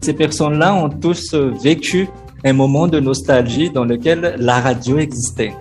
Ces personnes-là ont tous vécu un moment de nostalgie dans lequel la radio existait.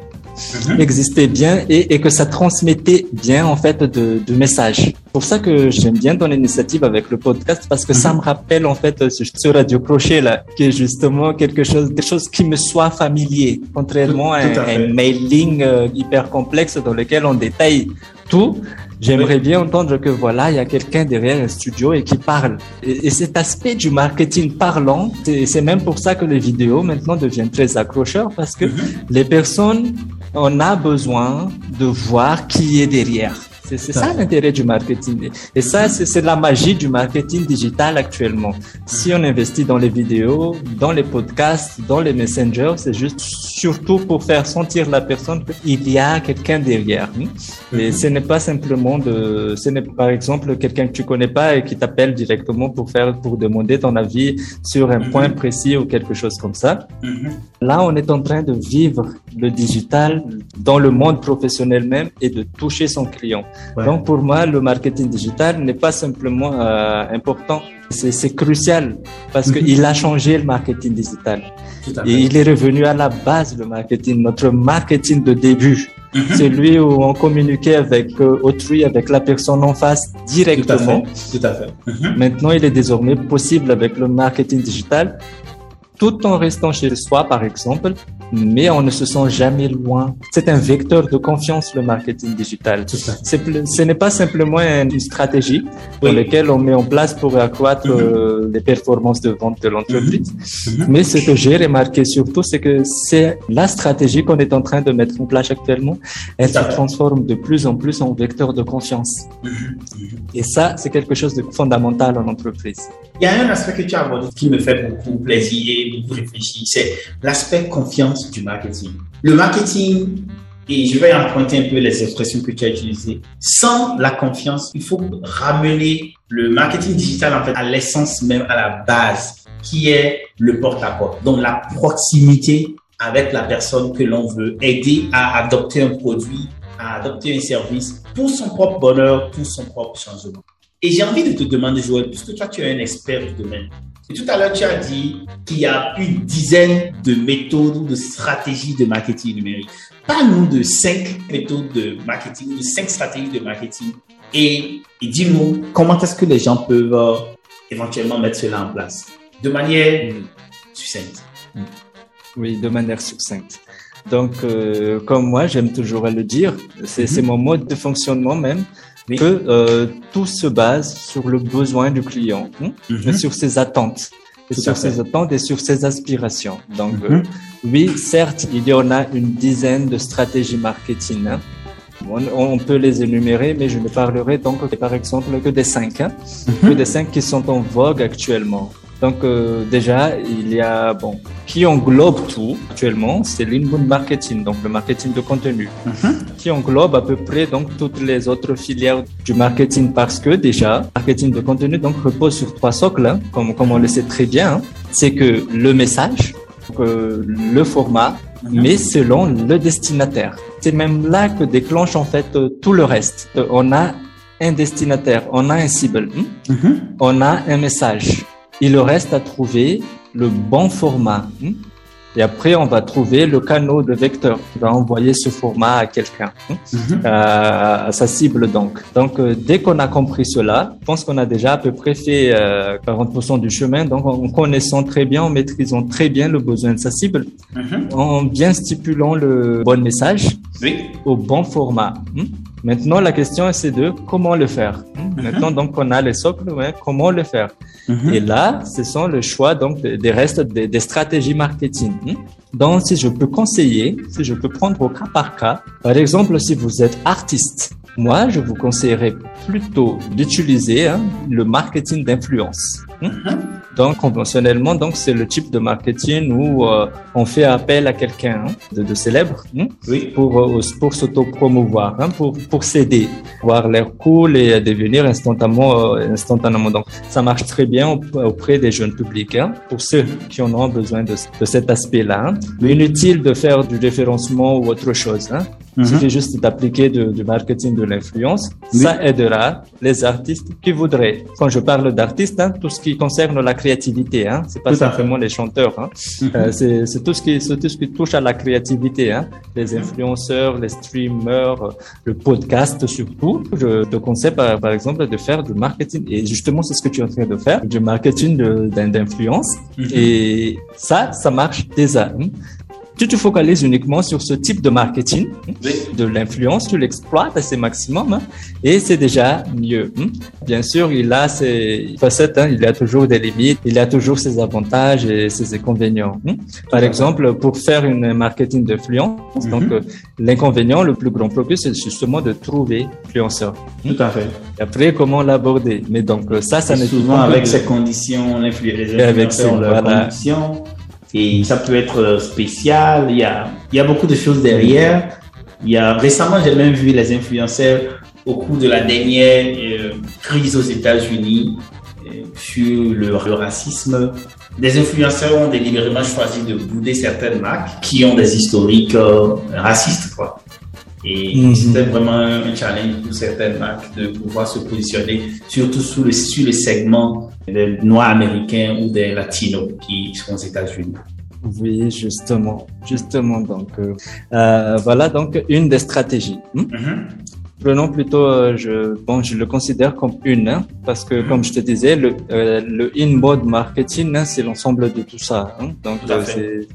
Mhm. existait bien et, et, que ça transmettait bien en fait de, de messages. Pour ça que j'aime bien ton initiative avec le podcast parce que ça mhm. me rappelle en fait ce, ce, radio crochet là qui est justement quelque chose, quelque chose qui me soit familier, contrairement à, un, mailing euh, hyper complexe dans lequel on détaille tout. J'aimerais bien entendre que voilà, il y a quelqu'un derrière un studio et qui parle. Et, et cet aspect du marketing parlant, c'est même pour ça que les vidéos maintenant deviennent très accrocheurs parce que mhm. les personnes on a besoin de voir qui est derrière. C'est ça l'intérêt du marketing. Et ça, c'est la magie du marketing digital actuellement. Si on investit dans les vidéos, dans les podcasts, dans les messengers, c'est juste surtout pour faire sentir la personne qu'il y a quelqu'un derrière. Hein. Et ce n'est pas simplement de, ce n'est par exemple quelqu'un que tu connais pas et qui t'appelle directement pour faire, pour demander ton avis sur un point précis ou quelque chose comme ça. Là, on est en train de vivre le digital dans le monde professionnel même et de toucher son client. Donc pour moi, le marketing digital n'est pas simplement euh, important, c'est crucial parce mhm. qu'il a changé le marketing digital. Et il est revenu à la base, le marketing, notre marketing de début. Mhm. Celui où on communiquait avec euh, autrui, avec la personne en face directement. Tout à fait. Mhm. Maintenant, il est désormais possible avec le marketing digital tout en restant chez soi, par exemple, mais on ne se sent jamais loin. C'est un vecteur de confiance, le marketing digital. Ce n'est pas simplement une stratégie dans laquelle on met en place pour accroître mm-hmm. euh, les performances de vente de l'entreprise. Mm-hmm. Mm-hmm. Mais ce que j'ai remarqué surtout, c'est que c'est la stratégie qu'on est en train de mettre en place actuellement. Elle se transforme de plus en plus en vecteur de confiance. Et ça, c'est quelque chose de fondamental en entreprise. Il y a un aspect que tu as abordé qui me fait beaucoup plaisir, beaucoup réfléchir, c'est l'aspect confiance du marketing. Le marketing, et je vais emprunter un peu les expressions que tu as utilisées, sans la confiance, il faut ramener le marketing digital en fait à l'essence même, à la base, qui est le porte-à-porte. Donc la proximité avec la personne que l'on veut aider à adopter un produit, à adopter un service pour son propre bonheur, pour son propre changement. Et j'ai envie de te demander, Joël, puisque toi tu es un expert du domaine, et tout à l'heure, tu as dit qu'il y a une dizaine de méthodes ou de stratégies de marketing numérique. Parle-nous de cinq méthodes de marketing, de cinq stratégies de marketing. Et, dis-nous comment est-ce que les gens peuvent euh, éventuellement mettre cela en place? De manière succincte. Oui, de manière succincte. Donc, euh, comme moi, j'aime toujours le dire, c'est mm-hmm. mon mode de fonctionnement même que euh, tout se base sur le besoin du client, hein, mhm. sur ses attentes, et sur ses attentes et sur ses aspirations. Donc, mhm. euh, oui, certes, il y en a une dizaine de stratégies marketing. Hein. On, peut les énumérer, mais je ne parlerai donc, par exemple, que des cinq, hein, mhm. que des cinq qui sont en vogue actuellement. Donc euh, déjà, il y a, bon, qui englobe tout actuellement, c'est l'inbound marketing, donc le marketing de contenu, mhm. qui englobe à peu près donc toutes les autres filières du marketing parce que déjà, marketing de contenu donc repose sur trois socles, hein, comme, comme on le sait très bien. Hein. c'est que le message, euh, le format, mhm. mais selon le destinataire. C'est même là que déclenche en fait euh, tout le reste. on a un destinataire, on a un cible, hein. mhm. on a un message il reste à trouver le bon format. Et après, on va trouver le canal de vecteur qui va envoyer ce format à quelqu'un, mhm. euh, à sa cible donc. Donc, euh, dès qu'on a compris cela, je pense qu'on a déjà à peu près fait 40% euh, du chemin. Donc, en connaissant très bien, en maîtrisant très bien le besoin de sa cible, mhm. en bien stipulant le bon message au bon format. Hein. Maintenant, la question c'est de comment le faire. Mhm. Maintenant, donc, on a les socles, ouais, comment le faire. Mhm. Et là, ce sont le choix donc des restes des, stratégies marketing. Donc, si je peux conseiller, si je peux prendre au cas par cas, par exemple, si vous êtes artiste, moi, je vous conseillerais plutôt d'utiliser hein, le marketing d'influence. Hein? Mhm. Donc, conventionnellement, donc c'est le type de marketing où euh, on fait appel à quelqu'un hein, de, de, célèbre hein, oui. pour euh, pour s'auto-promouvoir, hein, pour pour s'aider, voir l'air cool et devenir instantanément euh, instantanément. Donc, ça marche très bien auprès des jeunes publics. Hein, pour ceux qui en ont besoin de, de cet aspect-là. Hein. Inutile de faire du référencement ou autre chose. Hein. Il suffit juste d'appliquer du marketing de l'influence. Ça aidera les artistes qui voudraient. Quand je parle d'artistes, hein, tout ce qui concerne la créativité, hein, c'est pas simplement les chanteurs. Hein. Mhm. Euh, c'est tout ce qui tout ce qui touche à la créativité. Hein. Les influenceurs, les streamers, le podcast surtout. Je te conseille par, par exemple de faire du marketing. Et justement, c'est ce que tu es en train de faire, du marketing d'influence. Mhm. Et ça, ça marche déjà. Hein. tu te focalises uniquement sur ce type de marketing, de l'influence, tu l'exploites à ses maximum, hein, et c'est déjà mieux. Hein. Bien sûr, il a ses facettes, hein, il a toujours des limites, il a toujours ses avantages et ses inconvénients. Par exemple, pour faire une marketing d'influence, mhm. donc euh, l'inconvénient, le plus grand problème, c'est justement de trouver influenceur. Tout à fait. Et après, comment l'aborder? Mais donc euh, ça, ça n'est souvent avec ces conditions, les influenceurs, leurs conditions et ça peut être euh, spécial. Il y a, il y a beaucoup de choses derrière. Il y a, récemment, j'ai même vu les influenceurs au cours de la dernière euh, crise aux États-Unis euh, sur le, racisme. Des influenceurs ont délibérément choisi de bouder certaines marques qui ont des historiques racistes. Quoi. Et mhm. c'était vraiment un challenge pour certaines marques de pouvoir se positionner, surtout sur le, sur le segment des Noirs américains ou des Latinos qui sont aux États-Unis. Oui, justement, justement. Donc, euh, euh voilà donc une des stratégies. Hmm? Mhm. Prenons plutôt, euh, je, bon, je le considère comme une, hein, parce que comme je te disais, le, euh, le in-mode marketing, hein, c'est l'ensemble de tout ça. Hein, donc, c'est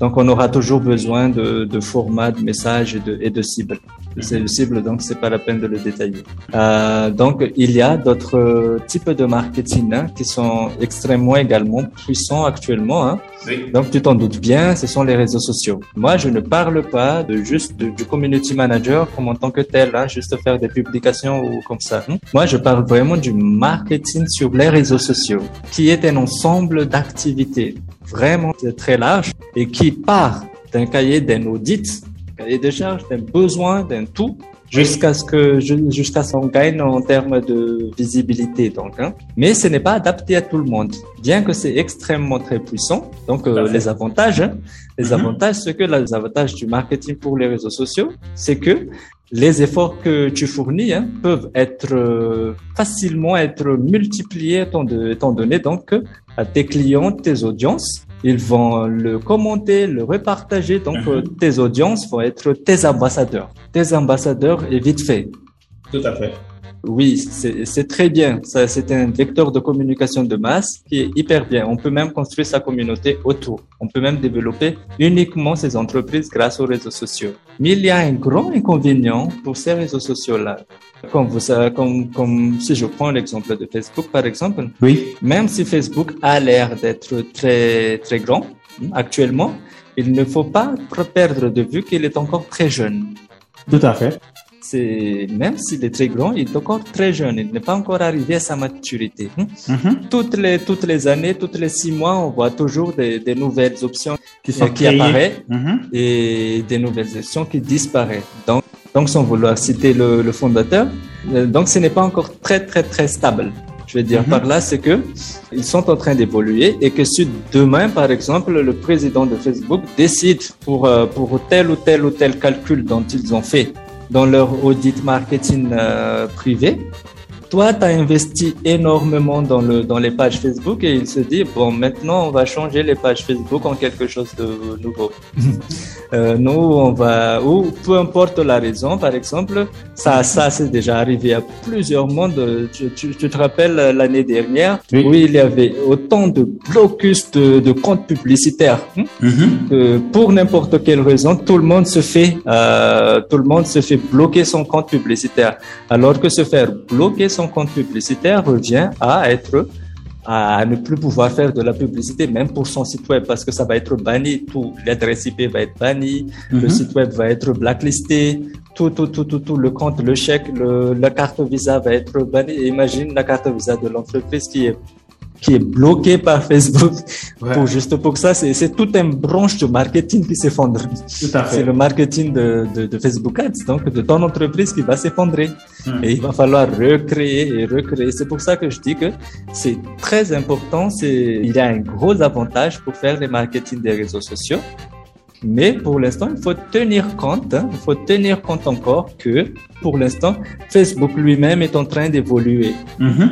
donc, on aura toujours besoin de, de formats, de messages et de, et de cibles. C'est le cible, donc c'est pas la peine de le détailler. Euh, donc, il y a d'autres types de marketing hein, qui sont extrêmement également puissants actuellement. Hein. Oui. Donc, tu t'en doutes bien, ce sont les réseaux sociaux. Moi, je ne parle pas de juste du community manager comme en tant que tel, hein, juste faire des publications ou comme ça. Hein. Moi, je parle vraiment du marketing sur les réseaux sociaux, qui est un ensemble d'activités vraiment très large et qui part d'un cahier, d'un audit, cahier de charge, d'un besoin, d'un tout, jusqu'à ce que jusqu'à ce qu'on gagne en termes de visibilité donc hein. mais ce n'est pas adapté à tout le monde bien que c'est extrêmement très puissant donc euh, les avantages hein. les mm-hmm. avantages ce que les avantages du marketing pour les réseaux sociaux c'est que les efforts que tu fournis hein, peuvent être euh, facilement être multipliés étant, donné donc à tes clients, tes audiences. Ils vont le commenter, le repartager. Donc, mhm. tes audiences vont être tes ambassadeurs. Tes ambassadeurs est vite fait. Tout à fait. Oui, c'est très bien. C'est un vecteur de communication de masse qui est hyper bien. On peut même construire sa communauté autour. On peut même développer uniquement ces entreprises grâce aux réseaux sociaux. Mais il y a un grand inconvénient pour ces réseaux sociaux-là. Comme, vous, comme, comme si je prends l'exemple de Facebook, par exemple. Oui. Même si Facebook a l'air d'être très, très grand actuellement, il ne faut pas perdre de vue qu'il est encore très jeune. Tout à fait c'est même s'il est très grand, il est encore très jeune. Il n'est pas encore arrivé à sa maturité. Hein. Mm-hmm. Toutes les toutes les années, toutes les six mois, on voit toujours des, des nouvelles options qui, sont qui apparaissent mm-hmm. et des nouvelles options qui disparaissent. Donc donc sans vouloir citer le, le fondateur, euh, donc ce n'est pas encore très très très stable. Je veux dire mm-hmm. par là, c'est que ils sont en train d'évoluer et que si demain, par exemple, le président de Facebook décide pour euh, pour tel ou tel ou tel calcul dont ils ont fait dans leur audit marketing euh, privé toi, tu as investi énormément dans, le, dans les pages Facebook et il se dit, bon, maintenant, on va changer les pages Facebook en quelque chose de nouveau. *laughs* euh, nous, on va, ou peu importe la raison, par exemple, ça, ça c'est déjà arrivé à plusieurs mondes. Tu, tu, te rappelles l'année dernière où il y avait autant de blocus de, de comptes publicitaires hein, mm-hmm. que pour n'importe quelle raison, tout le monde se fait, euh, tout le monde se fait bloquer son compte publicitaire. Alors que se faire bloquer son compte publicitaire revient à être à ne plus pouvoir faire de la publicité même pour son site web parce que ça va être banni tout l'adresse IP va être bannie le mhm. site web va être blacklisté tout tout tout tout tout le compte le chèque le, la carte visa va être banni imagine la carte visa de l'entreprise qui est qui est bloqué par Facebook. Pour, juste pour ça, c'est toute une branche de marketing qui s'effondre. C'est le marketing de, de, de, Facebook Ads, donc de ton entreprise qui va s'effondrer. Hmm. Et il va falloir recréer et recréer. C'est pour ça que je dis que c'est très important. Il y a un gros avantage pour faire le marketing des réseaux sociaux. Mais pour l'instant, il faut tenir compte, hein, il faut tenir compte encore que pour l'instant, Facebook lui-même est en train d'évoluer. Mm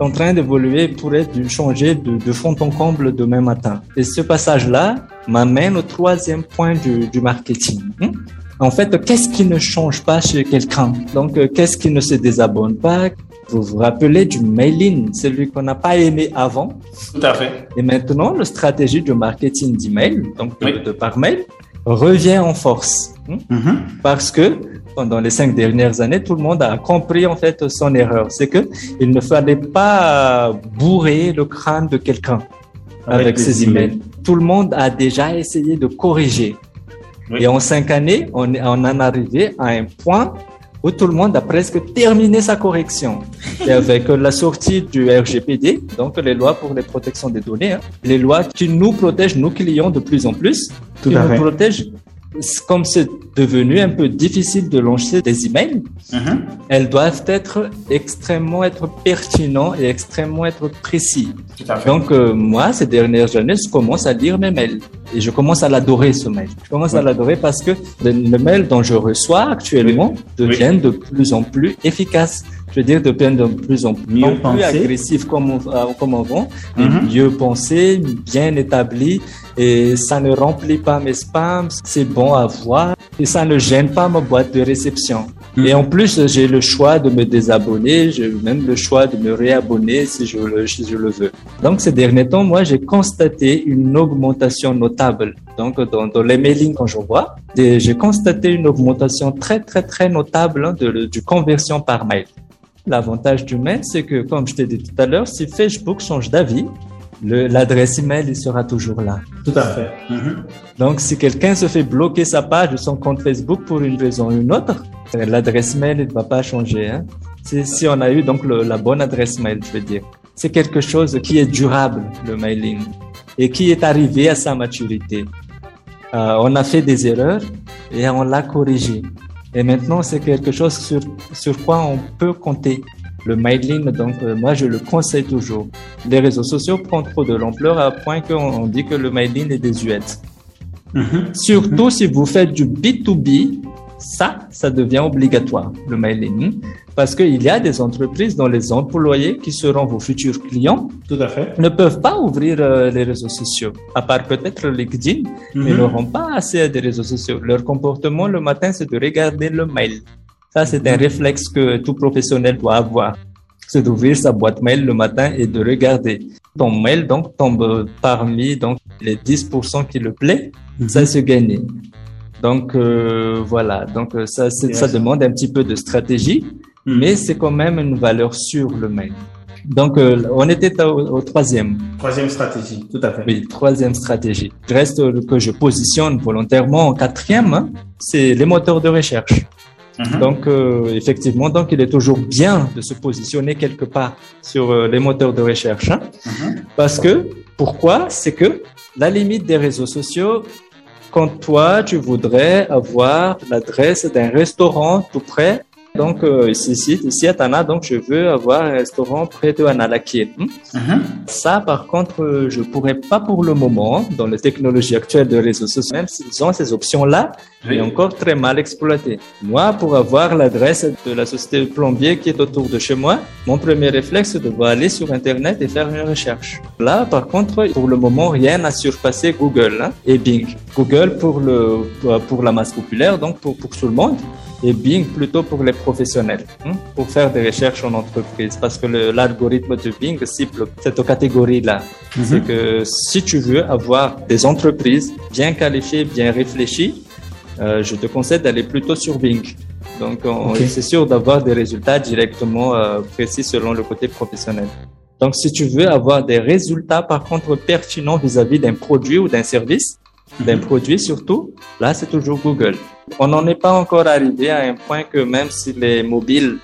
En train d'évoluer pour être changer de, de, fond en comble demain matin. Et ce passage-là m'amène au troisième point du, du marketing. Hein. En fait, qu'est-ce qui ne change pas chez quelqu'un? Donc, euh, qu'est-ce qui ne se désabonne pas? Vous vous rappelez du mailing, celui qu'on n'a pas aimé avant. Tout à fait. Et maintenant, la stratégie du marketing d'email, donc de, par mail, revient en force. Hein? Mm-hmm. Parce que pendant les cinq dernières années, tout le monde a compris en fait son erreur. C'est que il ne fallait pas bourrer le crâne de quelqu'un avec, ses emails. Tout le monde a déjà essayé de corriger. Et en cinq années, on, on en est arrivé à un point où tout le monde a presque terminé sa correction. Et avec la sortie du RGPD, donc les lois pour les protections des données, hein, les lois qui nous protègent, nos clients de plus en plus, qui nous protègent comme c'est devenu un peu difficile de lancer des emails, uh-huh. elles doivent être extrêmement être pertinents et extrêmement être précis. Donc euh, moi, ces dernières années, je commence à lire mes mails et je commence à l'adorer ce mail. Je commence à l'adorer parce que le, mail dont je reçois actuellement devient de plus en plus efficace je veux dire, deviennent de plus en plus, mieux plus agressif comme, euh, comme avant, mm-hmm. mieux pensé, bien établi, et ça ne remplit pas mes spams, c'est bon à voir, et ça ne gêne pas ma boîte de réception. Mm-hmm. Et en plus, j'ai le choix de me désabonner, j'ai même le choix de me réabonner si je le, si je le veux. Donc, ces derniers temps, moi, j'ai constaté une augmentation notable. Donc, dans, dans les mailings quand je vois, j'ai constaté une augmentation très, très, très notable hein, de, du conversion par mail. L'avantage du mail, c'est que, comme je t'ai dit tout à l'heure, si Facebook change d'avis, l'adresse email il sera toujours là. Tout à fait. Mm-hmm. Donc, si quelqu'un se fait bloquer sa page de son compte Facebook pour une raison ou une autre, l'adresse mail ne va pas changer. Hein? Si on a eu donc la bonne adresse mail, je veux dire. C'est quelque chose qui est durable, le mailing, et qui est arrivé à sa maturité. Euh, on a fait des erreurs et on l'a corrigé. Et maintenant, c'est quelque chose sur, sur quoi on peut compter. Le mailing, donc euh, moi je le conseille toujours. Les réseaux sociaux prennent trop de l'ampleur à point qu'on dit que le mailing est désuet. Mm Surtout si vous faites du B2B, ça, ça devient obligatoire, le mailing. Parce qu'il y a des entreprises dont les employés qui seront vos futurs clients Tout à fait. ne peuvent pas ouvrir euh, les réseaux sociaux, à part peut-être LinkedIn, mais ils mhm. n'auront pas assez à des réseaux sociaux. Leur comportement le matin, c'est de regarder le mail. Ça, c'est un mhm. réflexe que tout professionnel doit avoir. C'est d'ouvrir sa boîte mail le matin et de regarder. Ton mail, donc, tombe parmi donc, les 10% qui le plaît. Mhm. Ça, c'est gagné. Donc, euh, voilà. Donc, euh, ça, ça demande un petit peu de stratégie. Hmm. mais c'est quand même une valeur sur le mail. Donc, euh, on était au, troisième. Troisième stratégie, tout à fait. Oui, troisième stratégie. Le reste que je positionne volontairement en quatrième, hein, c'est les moteurs de recherche. Mhm. Donc, euh, effectivement, donc il est toujours bien de se positionner quelque part sur euh, les moteurs de recherche. Hein, mhm. Parce que, pourquoi? C'est que la limite des réseaux sociaux, quand toi, tu voudrais avoir l'adresse d'un restaurant tout près? Donc, euh, ici, ici, à Tana, donc, je veux avoir un restaurant près de Analaki. Hmm? Uh-huh. Ça, par contre, euh, je pourrais pas pour le moment, dans les technologies actuelles de réseaux sociaux, même s'ils ont ces options-là, oui. encore très mal exploité. Moi, pour avoir l'adresse de la société de plombier qui est autour de chez moi, mon premier réflexe, c'est de aller sur Internet et faire une recherche. Là, par contre, pour le moment, rien n'a surpassé Google hein, et Bing. Google pour le, pour la masse populaire, donc pour, pour tout le monde et Bing plutôt pour les professionnels, hein, pour faire des recherches en entreprise. Parce que l'algorithme de Bing cible cette catégorie-là. Mhm. C'est que si tu veux avoir des entreprises bien qualifiées, bien réfléchies, euh, je te conseille d'aller plutôt sur Bing. Donc, c'est sûr d'avoir des résultats directement euh, précis selon le côté professionnel. Donc, si tu veux avoir des résultats, par contre, pertinents vis-à-vis d'un produit ou d'un service, d'un mhm. produit surtout, là, c'est toujours Google. On n'en est pas encore arrivé à un point que même si les mobiles,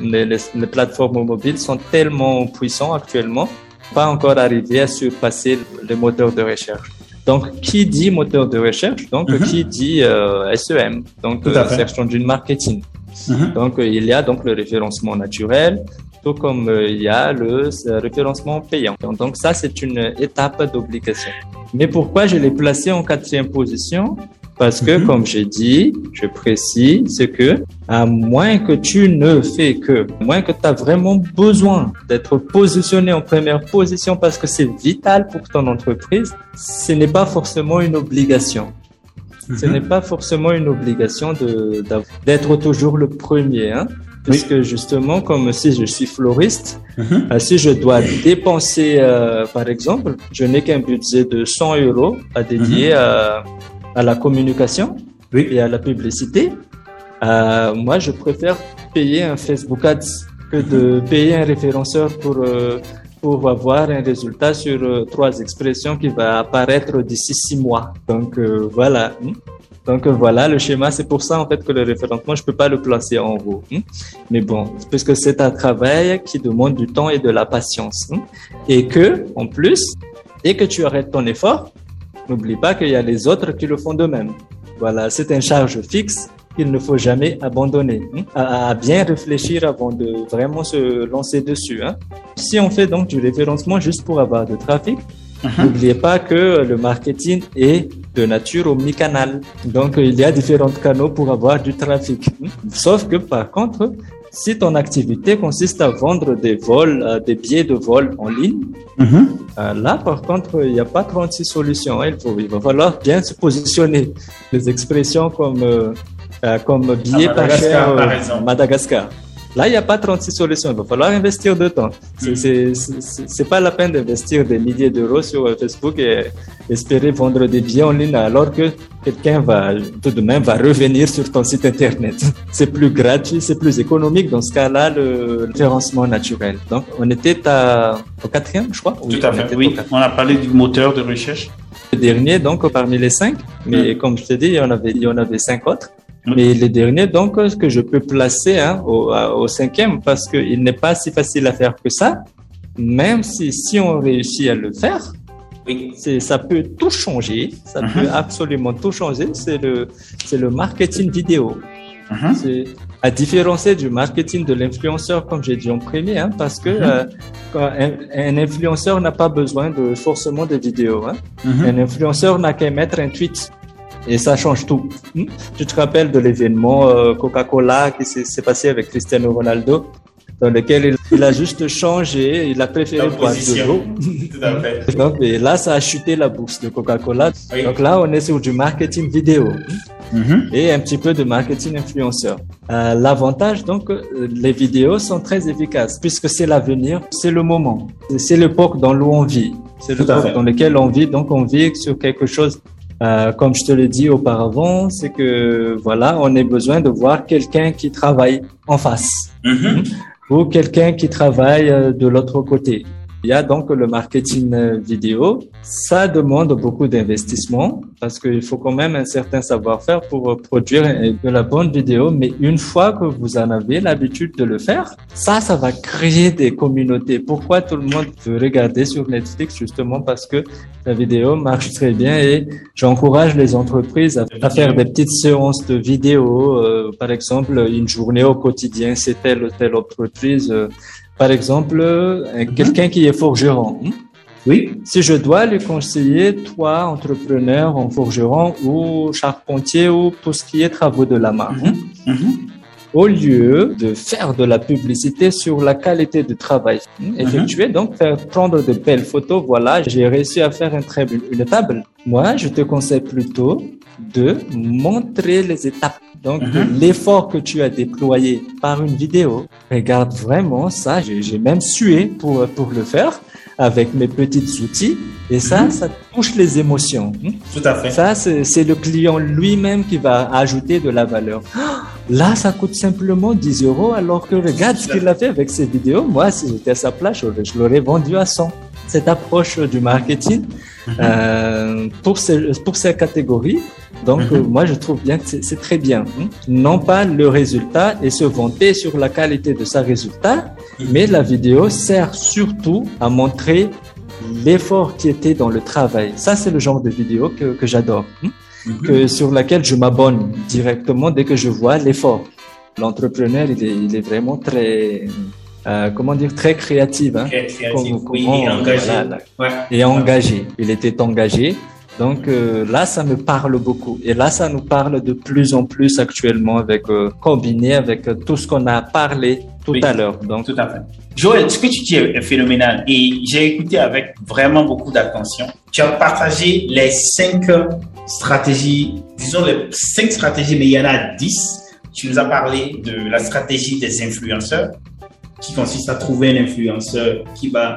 les, les, plateformes mobiles sont tellement puissants actuellement, pas encore arrivé à surpasser les moteurs de recherche. Donc, qui dit moteur de recherche? Donc, mhm. qui dit euh, SEM Donc, euh, Search Engine Marketing. Mhm. Donc, euh, il y a donc le référencement naturel, tout comme euh, il y a le référencement payant. Donc, ça, c'est une étape d'obligation. Mais pourquoi je l'ai placé en quatrième position? Parce que, mhm. comme j'ai dit, je précise, c'est que à moins que tu ne fais que, à moins que tu as vraiment besoin d'être positionné en première position parce que c'est vital pour ton entreprise, ce n'est pas forcément une obligation. Ce mhm. n'est pas forcément une obligation d'être toujours le premier, hein. Parce que justement, comme si je suis floriste, mhm. euh, si je dois dépenser, euh, par exemple, je n'ai qu'un budget de 100 euros à dédier à à la communication et à la publicité, euh, moi, je préfère payer un Facebook Ads que de payer un référenceur pour euh, pour avoir un résultat sur euh, trois expressions qui va apparaître d'ici six mois. Donc voilà. Hmm. Donc voilà le schéma. C'est pour ça en fait que le référencement, je peux pas le placer en haut. Hmm. Mais bon, puisque c'est un travail qui demande du temps et de la patience, hmm. et que en plus, et que tu arrêtes ton effort, n'oublie pas qu'il y a les autres qui le font de même. Voilà, c'est une charge fixe qu'il ne faut jamais abandonner, hein, à, bien réfléchir avant de vraiment se lancer dessus. Hein. Si on fait donc du référencement juste pour avoir de trafic, uh-huh. N'oubliez pas que le marketing est de nature omnicanal. Donc, il y a différents canaux pour avoir du trafic. Hein. Sauf que par contre, si ton activité consiste à vendre des vols, euh, des billets de vol en ligne, uh-huh. euh, là, par contre, il n'y a pas 36 solutions. Il, faut, il va falloir bien se positionner. Des expressions comme euh, euh, comme billet pas cher Madagascar. Là, il n'y a pas 36 solutions. Il va falloir investir de temps. Ce n'est C'est pas la peine d'investir des milliers d'euros sur euh, Facebook et espérer vendre des billets en ligne alors que quelqu'un va tout de même va revenir sur ton site internet. *laughs* C'est plus gratuit, c'est plus économique dans ce cas-là le référencement naturel. Donc, on était à, au quatrième, je crois. Tout à fait. Oui, on a parlé du moteur de recherche. Le dernier, donc, parmi les cinq. Mais mm. comme je t'ai dit, il y en avait, il y en avait cinq autres. Mais le dernier, donc, que je peux placer hein, au, au, cinquième, parce qu'il n'est pas si facile à faire que ça, même si, si on réussit à le faire, oui. ça peut tout changer, ça uh-huh. peut absolument tout changer, c'est le, c'est le marketing vidéo. Uh-huh. C'est à différencier du marketing de l'influenceur, comme j'ai dit en premier, hein, parce que uh-huh. euh, un, influenceur n'a pas besoin de forcément de vidéos. Hein. Un influenceur n'a qu'à mettre un tweet et ça change tout. Hmm? Tu te rappelles de l'événement euh, Coca-Cola qui s'est passé avec Cristiano Ronaldo dans lequel il, a juste changé, il a préféré boire de l'eau. *laughs* Donc, et là, ça a chuté la bourse de Coca-Cola. Donc là, on est sur du marketing vidéo mm-hmm. et un petit peu de marketing influenceur. Euh, L'avantage, donc, euh, les vidéos sont très efficaces puisque c'est l'avenir, c'est le moment, c'est l'époque dans où on vit, c'est l'époque dans lequel on vit. Donc, on vit sur quelque chose euh, comme je te l'ai dit auparavant, c'est que voilà, on a besoin de voir quelqu'un qui travaille en face mm-hmm. ou quelqu'un qui travaille euh, de l'autre côté. Il y a donc le marketing vidéo. Ça demande beaucoup d'investissement parce qu'il faut quand même un certain savoir-faire pour produire de la bonne vidéo. Mais une fois que vous en avez l'habitude de le faire, ça, ça va créer des communautés. Pourquoi tout le monde veut regarder sur Netflix? Justement parce que la vidéo marche très bien et j'encourage les entreprises à, faire des petites séances de vidéo. Euh, par exemple, une journée au quotidien, c'est telle ou telle entreprise. Euh, par exemple, euh, quelqu'un qui est forgeron. Hein? Oui. Si je dois lui conseiller, toi, entrepreneur en forgeron ou charpentier ou tout ce qui est travaux de la main, mhm. Mhm. au lieu de faire de la publicité sur la qualité du travail mhm. effectué, donc faire prendre de belles photos, voilà, j'ai réussi à faire un très, une table. Moi, je te conseille plutôt de montrer les étapes. Donc, mhm. l'effort que tu as déployé par une vidéo, regarde vraiment ça. J'ai même sué pour, pour le faire avec mes petits outils. Et ça, mhm. ça touche les émotions. Tout à fait. Ça, c'est le client lui-même qui va ajouter de la valeur. Là, ça coûte simplement 10 euros, alors que regarde ce qu'il a fait avec ses vidéos. Moi, si j'étais à sa place, je l'aurais vendu à 100. Cette approche du marketing, mhm. euh, pour, ces, pour ces catégories, donc, mhm. moi, je trouve bien que c'est très bien. Hein. Non pas le résultat et se vanter sur la qualité de sa résultat, mhm. mais la vidéo sert surtout à montrer l'effort qui était dans le travail. Ça, c'est le genre de vidéo que, que j'adore, hein. mhm. que sur laquelle je m'abonne directement dès que je vois l'effort. L'entrepreneur, il est, il est vraiment très, euh, comment dire, très créatif. Hein, oui, et engagé. ouais. Et engagé. Il était engagé. Donc euh, là, ça me parle beaucoup. Et là, ça nous parle de plus en plus actuellement avec euh, combiné avec euh, tout ce qu'on a parlé tout à l'heure. Donc tout à fait. Joël, ce que tu dis est phénoménal et j'ai écouté avec vraiment beaucoup d'attention. Tu as partagé les cinq stratégies, disons les cinq stratégies, mais il y en a dix. Tu nous as parlé de la stratégie des influenceurs qui consiste à trouver un influenceur qui va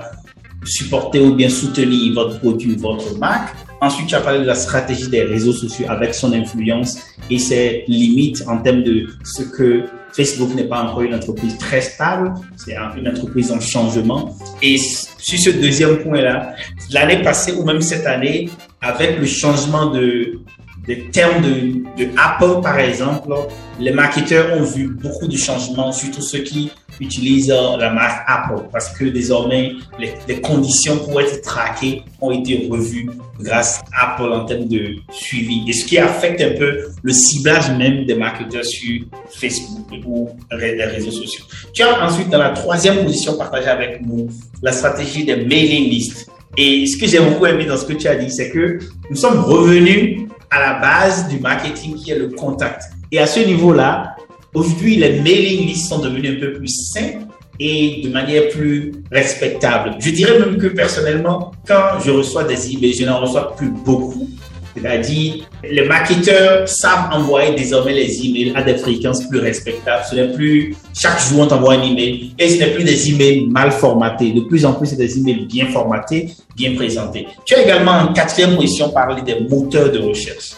supporter ou bien soutenir votre produit, votre marque. Ensuite, tu as parlé de la stratégie des réseaux sociaux avec son influence et ses limites en termes de ce que Facebook n'est pas encore une entreprise très stable, c'est une entreprise en changement. Et sur ce deuxième point-là, l'année passée ou même cette année, avec le changement de, des termes de, de, Apple, par exemple, les marketeurs ont vu beaucoup de changements, surtout ceux qui utilisent euh, la marque Apple, parce que désormais, les, conditions pour être traquées ont été revues grâce à Apple en termes de suivi. Et ce qui affecte un peu le ciblage même des marketeurs sur Facebook ou les réseaux sociaux. Tu as ensuite, dans la troisième position partagée avec nous, la stratégie des mailing lists. Et ce que j'ai beaucoup aimé dans ce que tu as dit, c'est que nous sommes revenus à la base du marketing qui est le contact. Et à ce niveau-là, aujourd'hui, les mailing lists sont devenus un peu plus simples et de manière plus respectable. Je dirais même que personnellement, quand je reçois des emails, je n'en reçois plus beaucoup. C'est-à-dire, les marketeurs savent envoyer désormais les emails à des fréquences plus respectables. Ce n'est plus chaque jour on t'envoie un email et ce n'est plus des emails mal formatés. De plus en plus, c'est des emails bien formatés, bien présentés. Tu as également en quatrième position parlé des moteurs de recherche.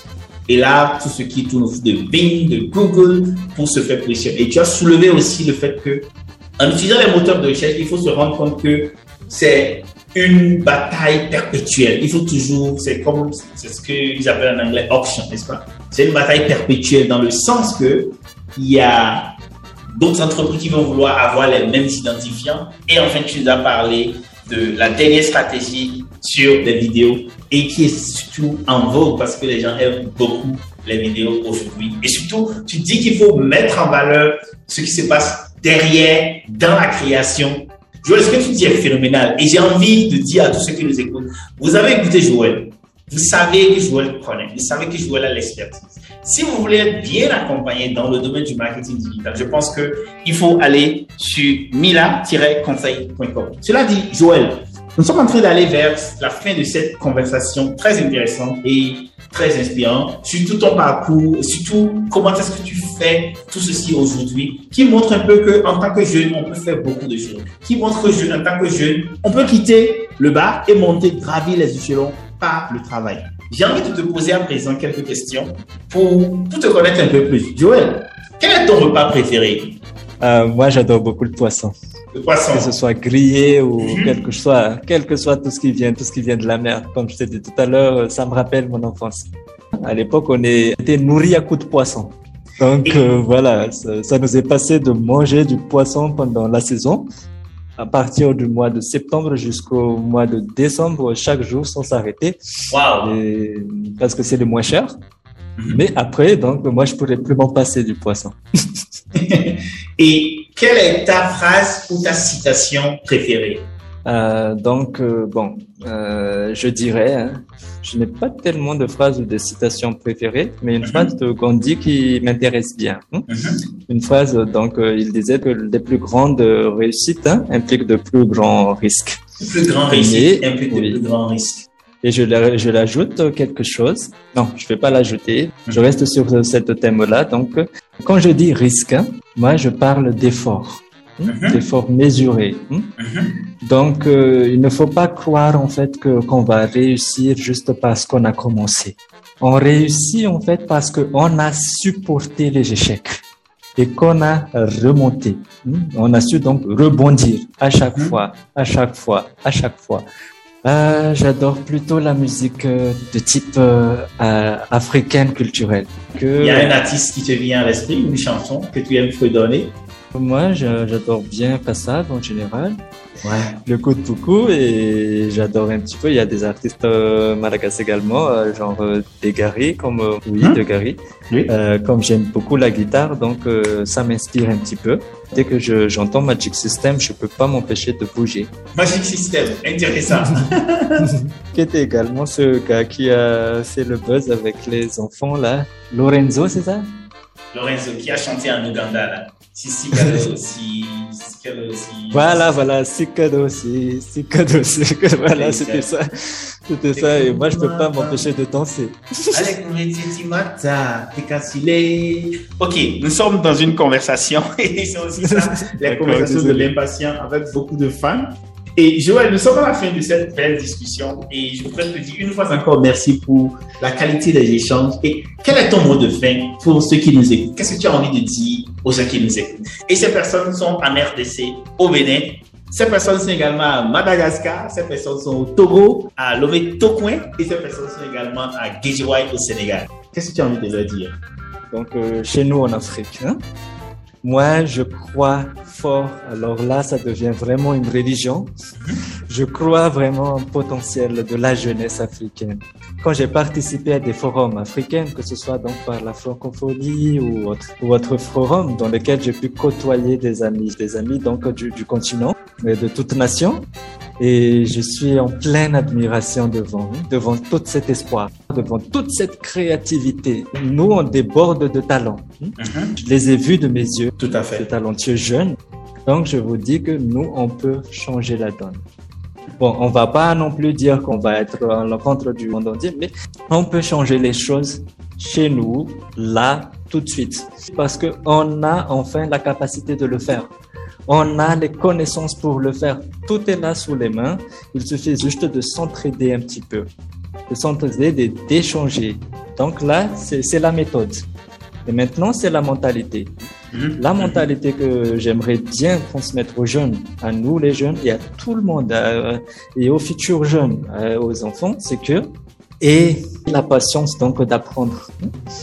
Et là, tout ce qui tourne autour de Bing, de Google pour se faire positionner. Et tu as soulevé aussi le fait que en utilisant les moteurs de recherche, il faut se rendre compte que c'est une bataille perpétuelle. Il faut toujours, c'est comme, c'est ce qu'ils appellent en anglais auction, n'est-ce pas? C'est une bataille perpétuelle dans le sens que il y a d'autres entreprises qui vont vouloir avoir les mêmes identifiants. Et enfin, tu nous as parlé de la dernière stratégie sur les vidéos et qui est surtout en vogue parce que les gens aiment beaucoup les vidéos aujourd'hui. Et surtout, tu dis qu'il faut mettre en valeur ce qui se passe derrière, dans la création Joël, ce que tu dis est phénoménal? Et j'ai envie de dire à tous ceux qui nous écoutent, vous avez écouté Joël. Vous savez que Joël connaît. Vous savez que Joël a l'expertise. Si vous voulez bien accompagné dans le domaine du marketing digital, je pense qu'il faut aller sur mila-conseil.com. Cela dit, Joël, nous sommes en train d'aller vers la fin de cette conversation très intéressante et très inspirant sur tout ton parcours, surtout comment est-ce que tu fais tout ceci aujourd'hui, qui montre un peu que en tant que jeune, on peut faire beaucoup de choses. Qui montre que en tant que jeune, on peut quitter le bas et monter, gravir les échelons par le travail. J'ai envie de te poser à présent quelques questions pour, pour te connaître un peu plus. Joël, quel est ton repas préféré? Euh, Moi, j'adore beaucoup le poisson. Le poisson. Que ce soit grillé ou mhm. quel que soit, quel que soit tout ce qui vient, tout ce qui vient de la mer. Comme je t'ai dit tout à l'heure, ça me rappelle mon enfance. À l'époque, on était nourri à coups de poisson. Donc euh, voilà, ça, ça, nous est passé de manger du poisson pendant la saison. À partir du mois de septembre jusqu'au mois de décembre, chaque jour sans s'arrêter. Wow. Parce que c'est le moins cher. Mhm. Mais après, donc, moi, je pourrais plus m'en passer du poisson. *laughs* Et quelle est ta phrase ou ta citation préférée? Euh, donc, euh, bon, euh, je dirais, hein, je n'ai pas tellement de phrases ou de citations préférées, mais une mhm. phrase de Gandhi qui m'intéresse bien. Hein. Mhm. Une phrase, donc, euh, il disait que les plus grandes réussites hein, impliquent de plus grands risques. Plus grands réussites impliquent de plus grands risques. Et je, l'ajoute quelque chose. Non, je vais pas l'ajouter. Je mhm. reste sur cette thème-là. Donc, quand je dis risque, moi, je parle d'effort. Mhm. d'efforts mesurés. Mhm. Donc, euh, il ne faut pas croire en fait que qu'on va réussir juste parce qu'on a commencé. On réussit en fait parce qu'on a supporté les échecs et qu'on a remonté. Hein. On a su donc rebondir à chaque mhm. fois, à chaque fois, à chaque fois. Euh, J'adore plutôt la musique euh, de type euh, africaine culturelle. Que... Il y a un artiste qui te vient à l'esprit, une chanson que tu aimes donner moi, j'adore bien Passade en général. Ouais. Le coup de beaucoup et j'adore un petit peu. Il y a des artistes euh, également, euh, genre euh, Degari, comme euh, oui, hein? Degari. Oui. Euh, comme j'aime beaucoup la guitare, donc ça m'inspire un petit peu. Dès que j'entends Magic System, je peux pas m'empêcher de bouger. Magic System, intéressant. *laughs* qui était également ce gars qui a fait le buzz avec les enfants là, Lorenzo, c'est ça? Lorenzo qui a chanté en Ouganda là. Si, si, si, si. Voilà, voilà, si, si, si, si, voilà, c'était ça. C'était ça, et moi, je peux pas m'empêcher de danser. Ok, nous sommes dans une conversation, *laughs* et c'est aussi ça, la conversation de l'impatient avec beaucoup de fans. Et Joël, nous sommes à la fin de cette belle discussion et je voudrais te dire une fois encore merci pour la qualité des échanges. Et quel est ton mot de fin pour ceux qui nous écoutent? Qu'est-ce que tu as envie de dire aux gens qui nous écoutent Et ces personnes sont en RDC, au Bénin, ces personnes sont également à Madagascar, ces personnes sont au Togo, à Lomé Tokoin et ces personnes sont également à Guéjiwaï au Sénégal. Qu'est-ce que tu as envie de leur dire? Donc, euh, chez nous en Afrique, hein, moi, je crois fort. Alors là, ça devient vraiment une religion. Mhm. Je crois vraiment au potentiel de la jeunesse africaine. Quand j'ai participé à des forums africains, que ce soit donc par la francophonie ou autre, ou autre forum dans lequel j'ai pu côtoyer des amis, des amis donc du, du continent et de toute nation, et je suis en pleine admiration devant, devant tout cet espoir, devant toute cette créativité. Nous, on déborde de talents. Mhm. Je les ai vus de mes yeux. Tout à fait. De talentueux jeunes. Donc, je vous dis que nous, on peut changer la donne. Bon, on va pas non plus dire qu'on va être en l'encontre du monde entier, mais on peut changer les choses chez nous, là, tout de suite. Parce que on a enfin la capacité de le faire. On a les connaissances pour le faire. Tout est là sous les mains. Il suffit juste de s'entraider un petit peu, de s'entraider, d'échanger. Donc là, c'est la méthode. Et maintenant, c'est la mentalité. Mhm. La mentalité que j'aimerais bien transmettre aux jeunes, à nous les jeunes et à tout le monde, et aux futurs jeunes, aux enfants, c'est que et la patience donc d'apprendre.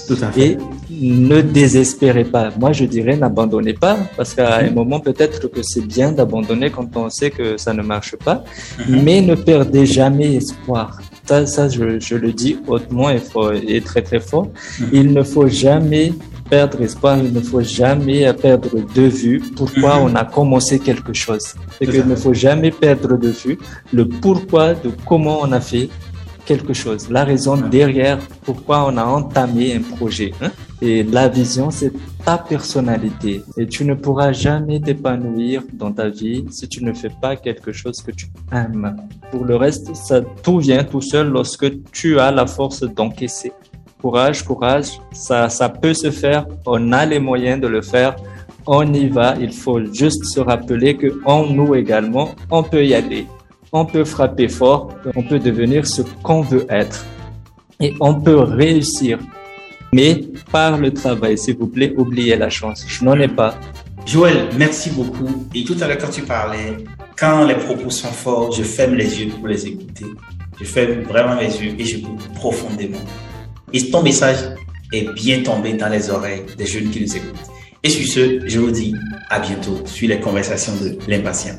Tout à fait. Et ne désespérez pas. Moi, je dirais n'abandonnez pas parce qu'à un moment peut-être que c'est bien d'abandonner quand on sait que ça ne marche pas, mhm. mais ne perdez jamais espoir. Ça, ça je, je le dis hautement et, et très très fort. Mhm. Il ne faut jamais perdre espoir, il ne faut jamais perdre de vue pourquoi mhm. on a commencé quelque chose. Et qu'il ne faut jamais perdre de vue le pourquoi de comment on a fait quelque chose, la raison derrière pourquoi on a entamé un projet. Hein. Et la vision, c'est ta personnalité. Et tu ne pourras jamais t'épanouir dans ta vie si tu ne fais pas quelque chose que tu aimes. Pour le reste, ça tout vient tout seul lorsque tu as la force d'encaisser. Courage, courage, ça, ça peut se faire. On a les moyens de le faire. On y va. Il faut juste se rappeler que en nous également, on peut y aller on peut frapper fort, on peut devenir ce qu'on veut être et on peut réussir. Mais par le travail, s'il vous plaît, oubliez la chance. Je n'en ai pas. Joël, merci beaucoup. Et tout à l'heure, quand tu parlais, quand les propos sont forts, je ferme les yeux pour les écouter. Je ferme vraiment les yeux et j'écoute profondément. Et ton message est bien tombé dans les oreilles des jeunes qui nous écoutent. Et sur ce, je vous dis à bientôt sur les conversations de l'impatient.